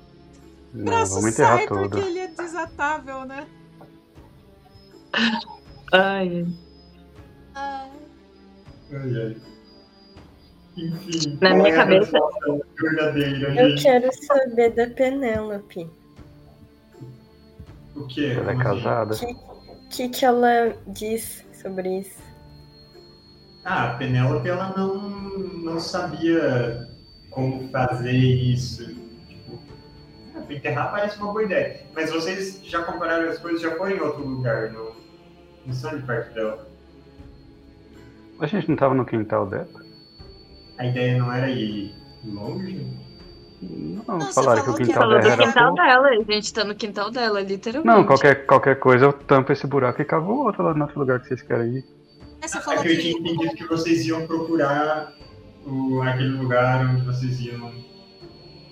Não, Braço vamos enterrar sai tudo. porque ele é desatável, né? Ai, Ai. Ai, ai. Enfim, Na minha é cabeça- Eu gente? quero saber da Penélope. O que? Ela é assim? casada. O que, que ela diz sobre isso? Ah, a Penélope ela não, não sabia como fazer isso. Tipo, ah, enterrar parece uma boa ideia. Mas vocês já compararam as coisas, já foram em outro lugar, não, não são de perto dela. A gente não tava no quintal dela? A ideia não era ir longe? Não, Não, você falaram que falou o quintal dela do era quintal dela. A gente tá no quintal dela, literalmente. Não, qualquer, qualquer coisa eu tampo esse buraco e cavo outro lá no outro lugar que vocês querem ir. Você É falou que eu tinha que. entendido que vocês iam procurar o, aquele lugar onde vocês iam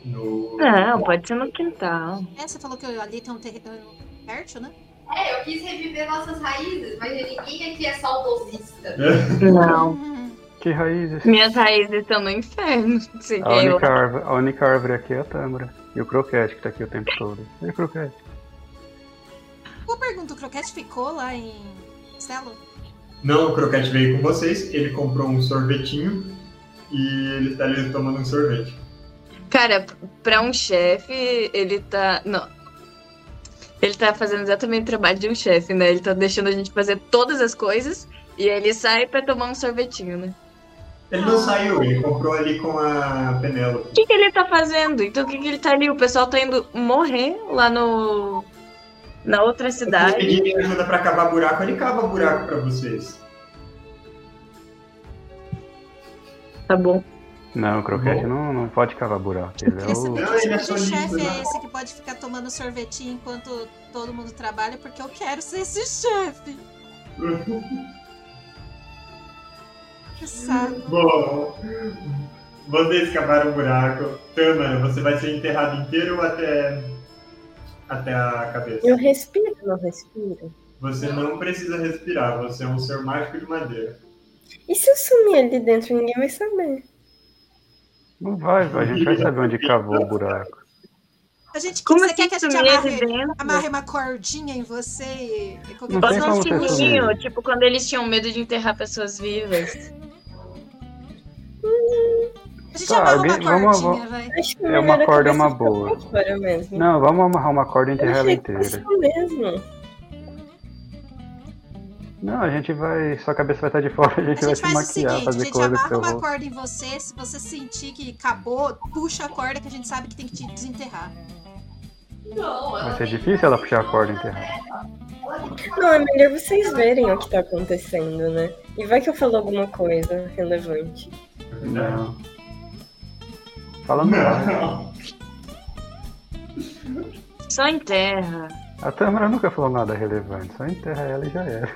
no. Não, pode ser no quintal. É, você falou que ali tem um terreno fértil, né? É, eu quis reviver nossas raízes, mas ninguém aqui é saudosista. *laughs* Não. Que raízes? Minhas raízes estão no inferno. *laughs* A única, árvore, a única árvore aqui é a tâmara. E o croquete que tá aqui o tempo todo. E o croquete? Boa pergunta, o Croquete ficou lá em Stelo? Não, o Croquete veio com vocês, ele comprou um sorvetinho e ele tá ali tomando um sorvete. Cara, pra um chefe, ele tá. Não. Ele tá fazendo exatamente o trabalho de um chefe, né? Ele tá deixando a gente fazer todas as coisas e ele sai pra tomar um sorvetinho, né? Ele não saiu, ele comprou ali com a O Penélope. que, que ele tá fazendo? Então o que, que ele tá ali? O pessoal tá indo morrer lá no. Na outra Se cidade. pedirem ajuda pra cavar buraco, ele cava buraco pra vocês. Tá bom. Não, o croquete Bom. não, não pode cavar buraco. Ele é o. Não, que ele é tipo chefe né? é esse que pode ficar tomando sorvetinho enquanto todo mundo trabalha, porque eu quero ser esse chefe. *laughs* Saco. Bom, vocês cavaram um buraco. Tâmara, você vai ser enterrado inteiro ou até, até a cabeça? Eu respiro, não respiro? Você não precisa respirar, você é um ser mágico de madeira. E se eu sumir ali dentro, ninguém vai saber. Não vai, a gente vai saber onde cavou o buraco. A gente, Como você assim quer que a gente de amarre, amarre uma cordinha em você e, e qualquer Não coisa? Bota um sininho, tipo quando eles tinham medo de enterrar pessoas vivas. A gente Tá, amarra alguém- uma vamos- vai. Acho que É uma corda, é uma boa. Não, vamos amarrar uma corda e enterrar ela inteira. fosse mesmo. Não, a gente vai. Sua cabeça vai estar de fora, a gente A vai gente se faz o maquiar, seguinte, a fazer gente coisa amarra uma corda em você, se você sentir que acabou, puxa a corda que a gente sabe que tem que te desenterrar. Não, Vai ser difícil ela puxar a corda e enterrar. Não, é melhor vocês verem o que tá acontecendo, né? E vai que eu falo alguma coisa relevante. Não. Fala nada. Não. Só enterra. A Tâmara nunca falou nada relevante, só enterra ela e já era.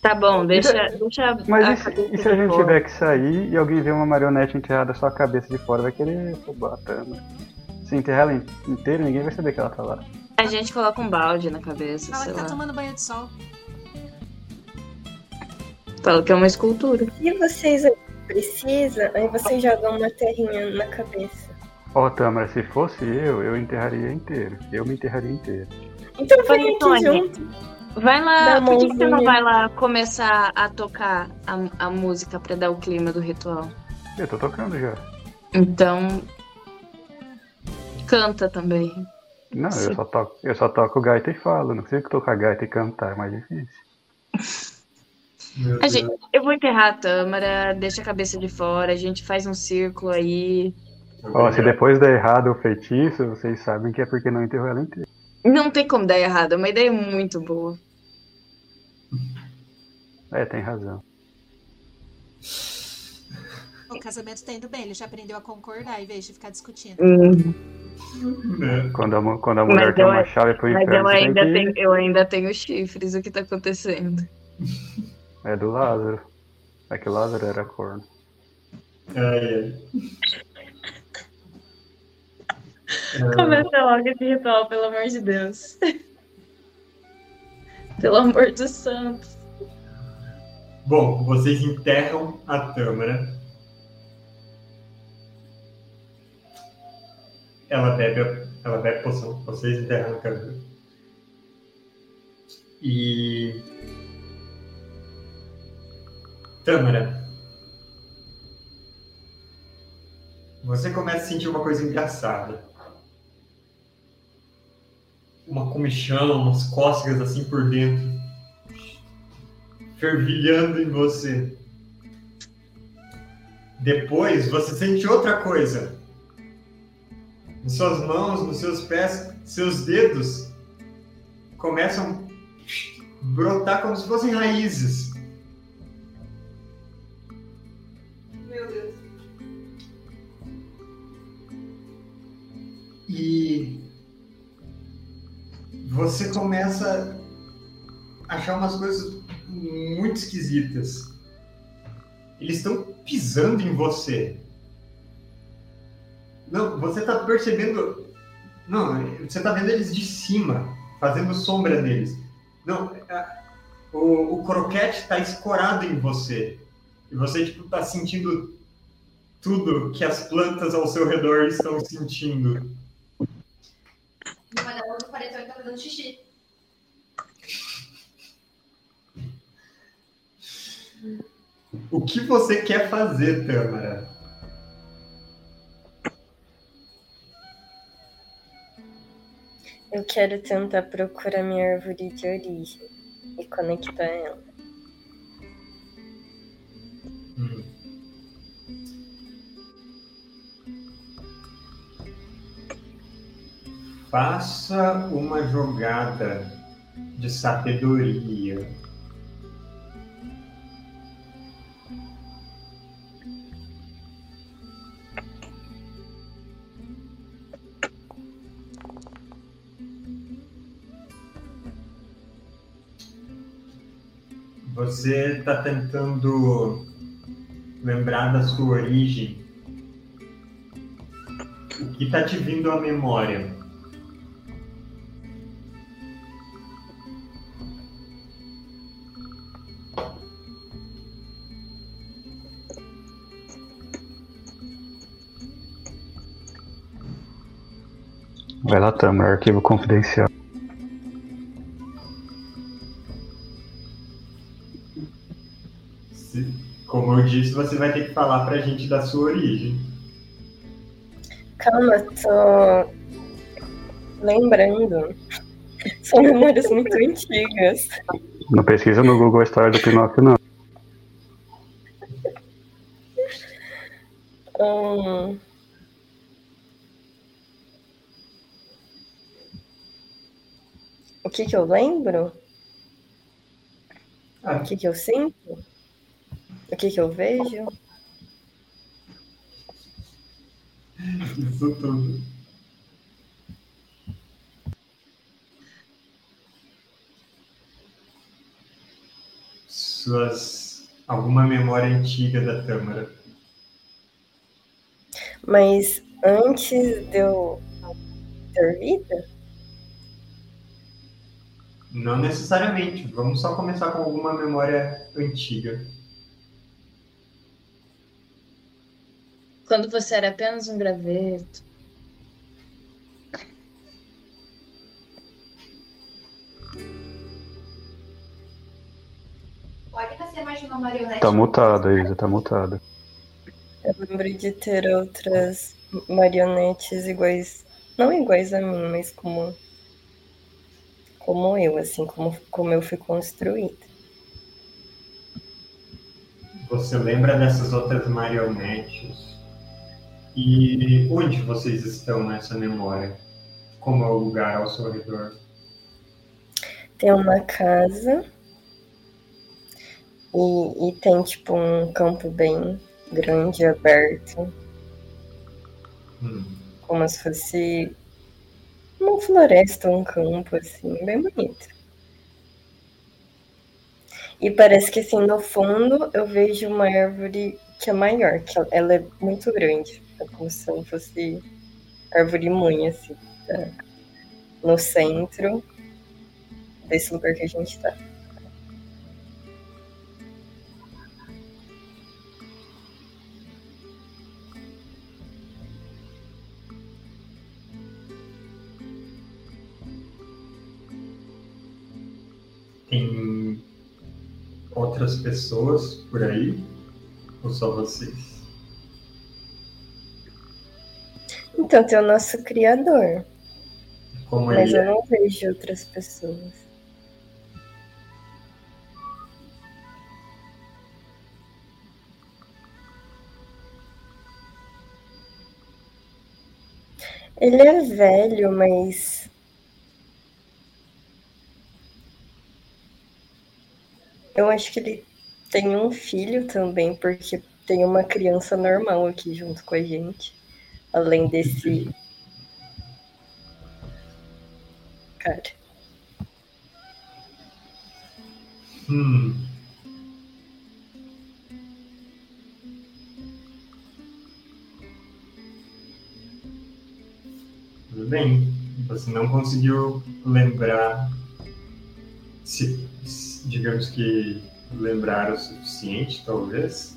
Tá bom, deixa, deixa Mas e se, e se a gente tiver que sair e alguém ver uma marionete enterrada só a cabeça de fora, vai querer roubar a Tâmara. Se enterrar ela in- inteira, ninguém vai saber que ela tá lá. A gente coloca um balde na cabeça, Fala sei que tá lá. tomando banho de sol. Fala que é uma escultura. Se vocês precisam, aí vocês jogam uma terrinha na cabeça. Ó, Tâmara, se fosse eu, eu enterraria inteiro. Eu me enterraria inteiro. Então vem aqui Tony. junto. Vai lá, por que, você não vai lá começar a tocar a, a música pra dar o clima do ritual? Eu tô tocando já. Então. Canta também. Não, Sim. eu só, toco, eu só toco gaita e falo. Não consigo tocar gaita e cantar, é mais difícil. A gente, eu vou enterrar a Tâmara, deixa a cabeça de fora, a gente faz um círculo aí Ó, se depois der errado o feitiço, vocês sabem que é porque não enterrou ela inteira. Não tem como dar errado, é uma ideia muito boa. É, tem razão. O casamento tá indo bem, ele já aprendeu a concordar em vez de ficar discutindo. Hum, Né? Quando a, quando a mulher Mas tem eu- uma chave pro mas inferno, eu tem ainda, que... tenho, eu ainda tenho chifres, o que tá acontecendo? É do Lázaro. É que o Lázaro era corno. Ai, ai. Começa logo esse ritual, pelo amor de Deus. pelo amor dos santos. Bom, vocês enterram a Tâmara. Ela bebe, a- ela bebe a poção. Vocês enterram a Tâmara. E. Tâmara. Você começa a sentir uma coisa engraçada. Uma comichão, umas cócegas assim por dentro fervilhando em você. Depois você sente outra coisa. Nas suas mãos, nos seus pés, seus dedos começam a brotar como se fossem raízes. Você começa a achar umas coisas muito esquisitas. Eles estão pisando em você. Não, você está percebendo. Não, você está vendo eles de cima, fazendo sombra neles. Não, o, o croquete está escorado em você. E você, tipo, tá sentindo tudo que as plantas ao seu redor estão sentindo. Apareceu e tá fazendo xixi. O que você quer fazer, Tâmara? Eu quero tentar procurar minha árvore de origem e conectar ela. Faça uma jogada de sabedoria. Você está tentando lembrar da sua origem. O que está te vindo à memória? Vai lá, Tamara, arquivo confidencial. Se- como eu disse, você vai ter que falar pra gente da sua origem. Calma, tô lembrando. São memórias muito antigas. Não pesquisa no Google a história do Pinóquio, não. Hum, O que que eu lembro? Ah. O que que eu sinto? O que que eu vejo? Isso tudo. Suas. alguma memória antiga da Tâmara. Mas antes de eu ter vida? Não necessariamente. Vamos só começar com alguma memória antiga. Quando você era apenas um graveto. Pode nascer mais de uma marionete. Tá mutada, Isa, tá mutada. Eu lembro de ter outras marionetes iguais. Não iguais a mim, mas como. Como eu, assim, como, como eu fui construída. Você lembra dessas outras marionetes E onde vocês estão nessa memória? Como é o lugar ao seu redor? Tem uma casa e, e tem tipo um campo bem grande, aberto, Hum. como se fosse uma floresta, um campo, assim, bem bonito. E parece que assim, no fundo eu vejo uma árvore que é maior, que ela é muito grande. É como se não fosse árvore mãe, assim, tá? no centro desse lugar que a gente tá. Tem outras pessoas por aí? Ou só vocês? Então tem o nosso criador, Como mas eu é? não vejo outras pessoas. Ele é velho, mas eu acho que ele tem um filho também, porque tem uma criança normal aqui junto com a gente, além desse cara. Hum. Tudo bem. Você não conseguiu lembrar se, digamos que lembrar o suficiente, talvez.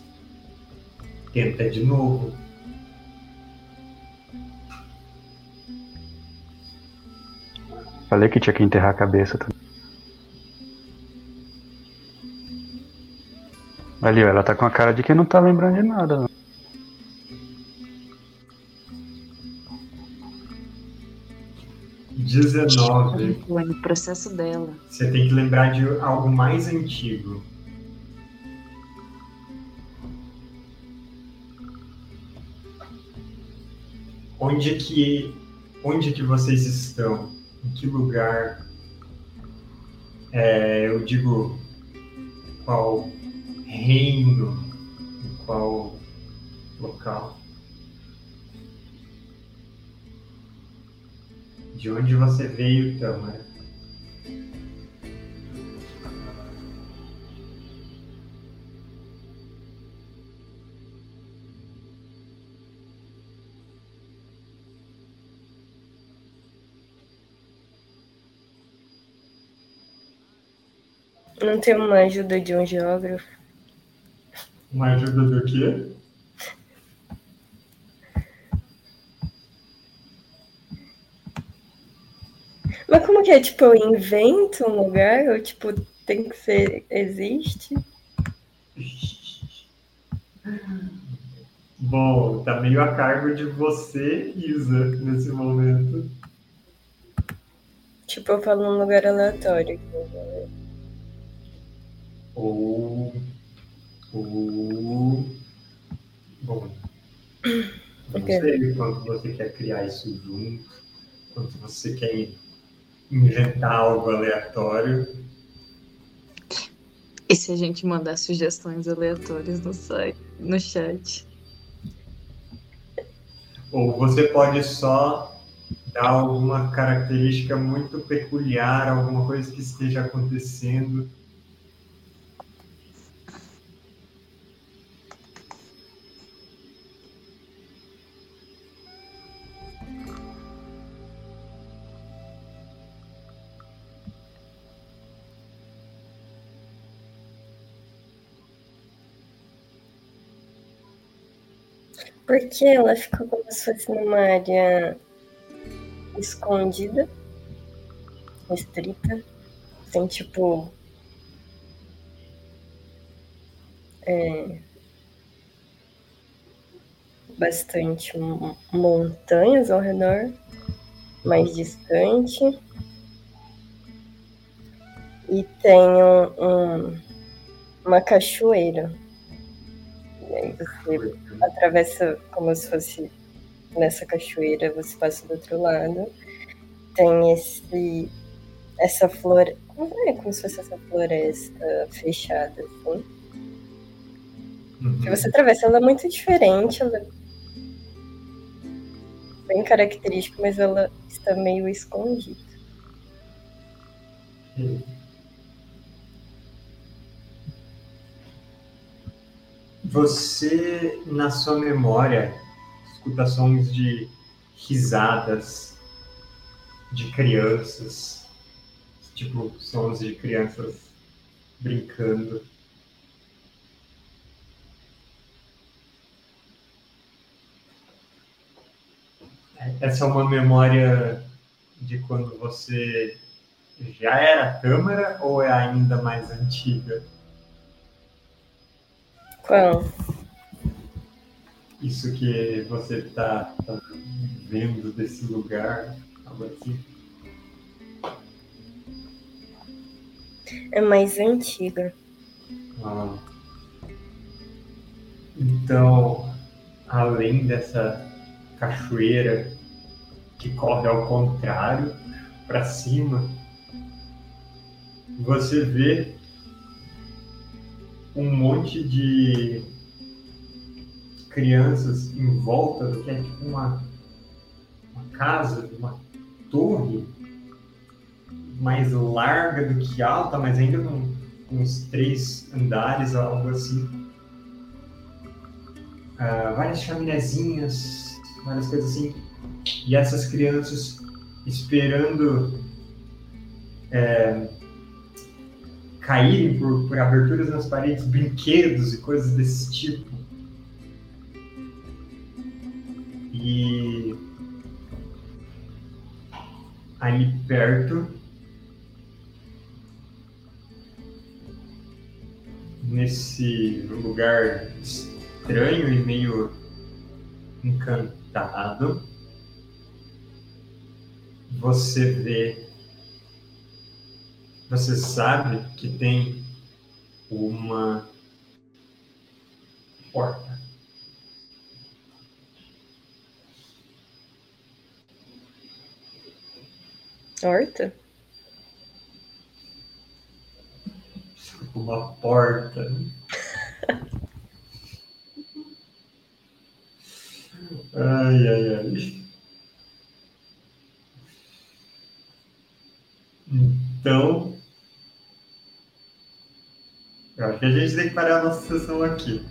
Tenta de novo. Falei que tinha que enterrar a cabeça também. Ali, ela tá com a cara de que não tá lembrando de nada. Não. Dezenove. Foi no processo dela. Você tem que lembrar de algo mais antigo. Onde que, onde que vocês estão? Em que lugar? É, eu digo, qual reino? Em qual local? De onde você veio, Tamara? Não tem uma ajuda de um geógrafo. Uma ajuda do quê? Mas como que é? Tipo, eu invento um lugar? Ou tipo, tem que ser. Existe? Bom, tá meio a cargo de você, Isa, nesse momento. Tipo, eu falo num lugar aleatório. Ou. Ou. Bom. Não sei quanto você quer criar isso junto, quanto você quer inventar algo aleatório. E se a gente mandar sugestões aleatórias no site, no chat? Ou você pode só dar alguma característica muito peculiar, alguma coisa que esteja acontecendo. Porque ela ficou como se fosse numa área escondida, restrita, sem tipo. é, bastante mo- montanhas ao redor, mais distante. E tem um- um- uma cachoeira. E aí você atravessa como se fosse nessa cachoeira, você passa do outro lado. Tem esse essa flor, é como se fosse essa floresta fechada assim. Uhum. Que você atravessa, ela é muito diferente, ela é bem característica, mas ela está meio escondida. Você, na sua memória, escuta sons de risadas de crianças, tipo sons de crianças brincando. Essa é uma memória de quando você já era câmera ou é ainda mais antiga? Qual? Isso que você está tá vendo desse lugar, algo assim? É mais antiga. Ah. Então, além dessa cachoeira que corre ao contrário, para cima, você vê um monte de crianças em volta do que é tipo uma, uma casa, uma torre mais larga do que alta, mas ainda com uns três andares, algo assim. Ah, várias chaminézinhas, várias coisas assim. E essas crianças esperando é, caírem por, por aberturas nas paredes, brinquedos e coisas desse tipo. E ali perto, nesse lugar estranho e meio encantado, você vê, você sabe que tem uma porta. Horta? Uma porta. *laughs* Ai, ai, ai. Então, eu acho que a gente tem que parar a nossa sessão aqui.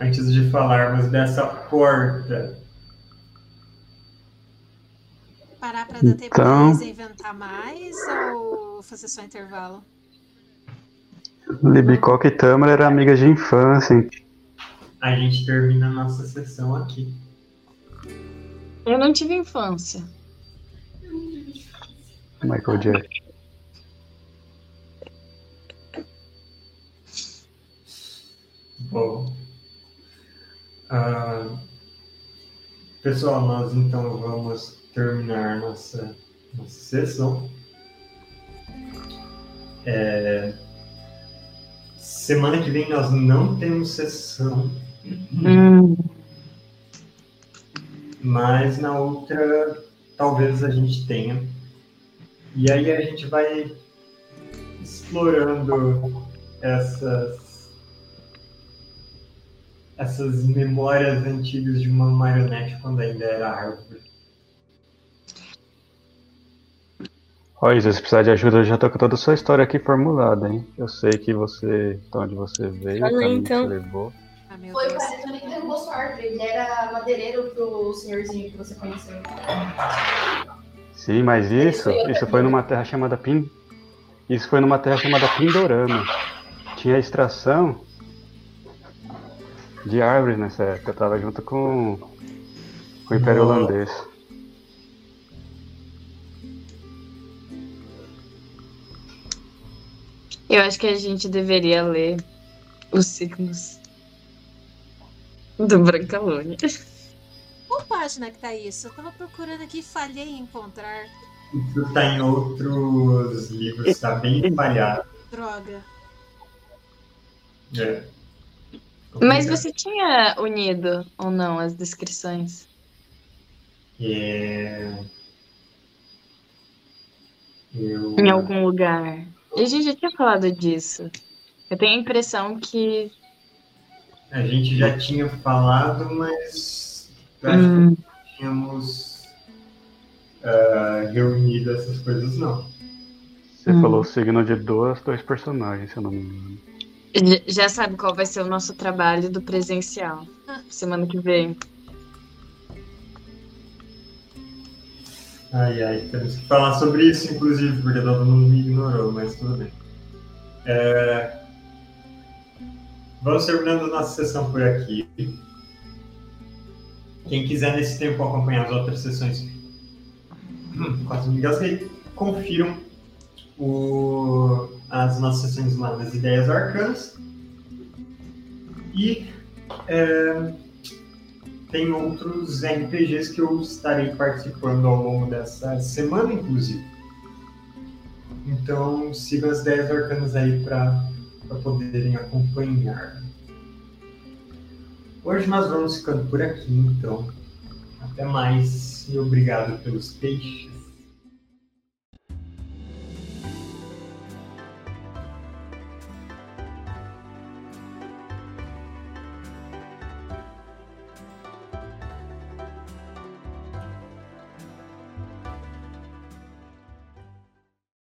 Antes de falarmos dessa porta. Parar pra dar tempo Então- eles inventar mais ou fazer só intervalo? Libicoca e Tâmara eram amigas de infância. hein? A gente termina a nossa sessão aqui. Eu não tive infância. Michael Jackson. Bom. Ah, pessoal, nós então vamos terminar nossa, nossa sessão. É, semana que vem nós não temos sessão, Hum, mas na outra talvez a gente tenha. E aí a gente vai explorando essas essas memórias antigas de uma marionete quando ainda era árvore. Olha, se você precisar de ajuda, eu já tô com toda a sua história aqui formulada, hein? Eu sei que você, de onde você veio, o Fala, caminho então. você levou. Ah, Foi o. Paretone que derrubou sua árvore. Ele era madeireiro pro senhorzinho que você conheceu. Sim, mas isso, Isso foi numa terra chamada Pin... Isso foi numa terra chamada Pindorama. Tinha extração de árvores nessa época. Eu tava junto com, com o Império Nossa. Holandês. eu acho que a gente deveria ler os signos do Brancalone. Qual página que tá isso? Eu tava procurando aqui e falhei em encontrar. Isso está em outros livros, está bem espalhado. Droga. É. Mas você tinha unido ou não as descrições? É... Eu... Em algum lugar. E a gente já tinha falado disso. Eu tenho a impressão que. A gente já tinha falado, mas eu acho Hum, que não tínhamos ah, reunido essas coisas, não. Você Hum. falou o signo de duas, dois personagens, se eu não me engano. já sabe qual vai ser o nosso trabalho do presencial. Semana que vem. Ai, ai, temos que falar sobre isso, inclusive, porque todo mundo me ignorou, mas tudo bem. É, Vamos terminando nossa sessão por aqui. Quem quiser nesse tempo acompanhar as outras sessões, hum, quase me engasguei, confiram o- as nossas sessões lá nas Ideias Arcanas. E é, tem outros RPGs que eu estarei participando ao longo dessa semana, inclusive. Então sigam as 10 arcanas aí para poderem acompanhar. Hoje nós vamos ficando por aqui, então. Até mais e obrigado pelos peixes.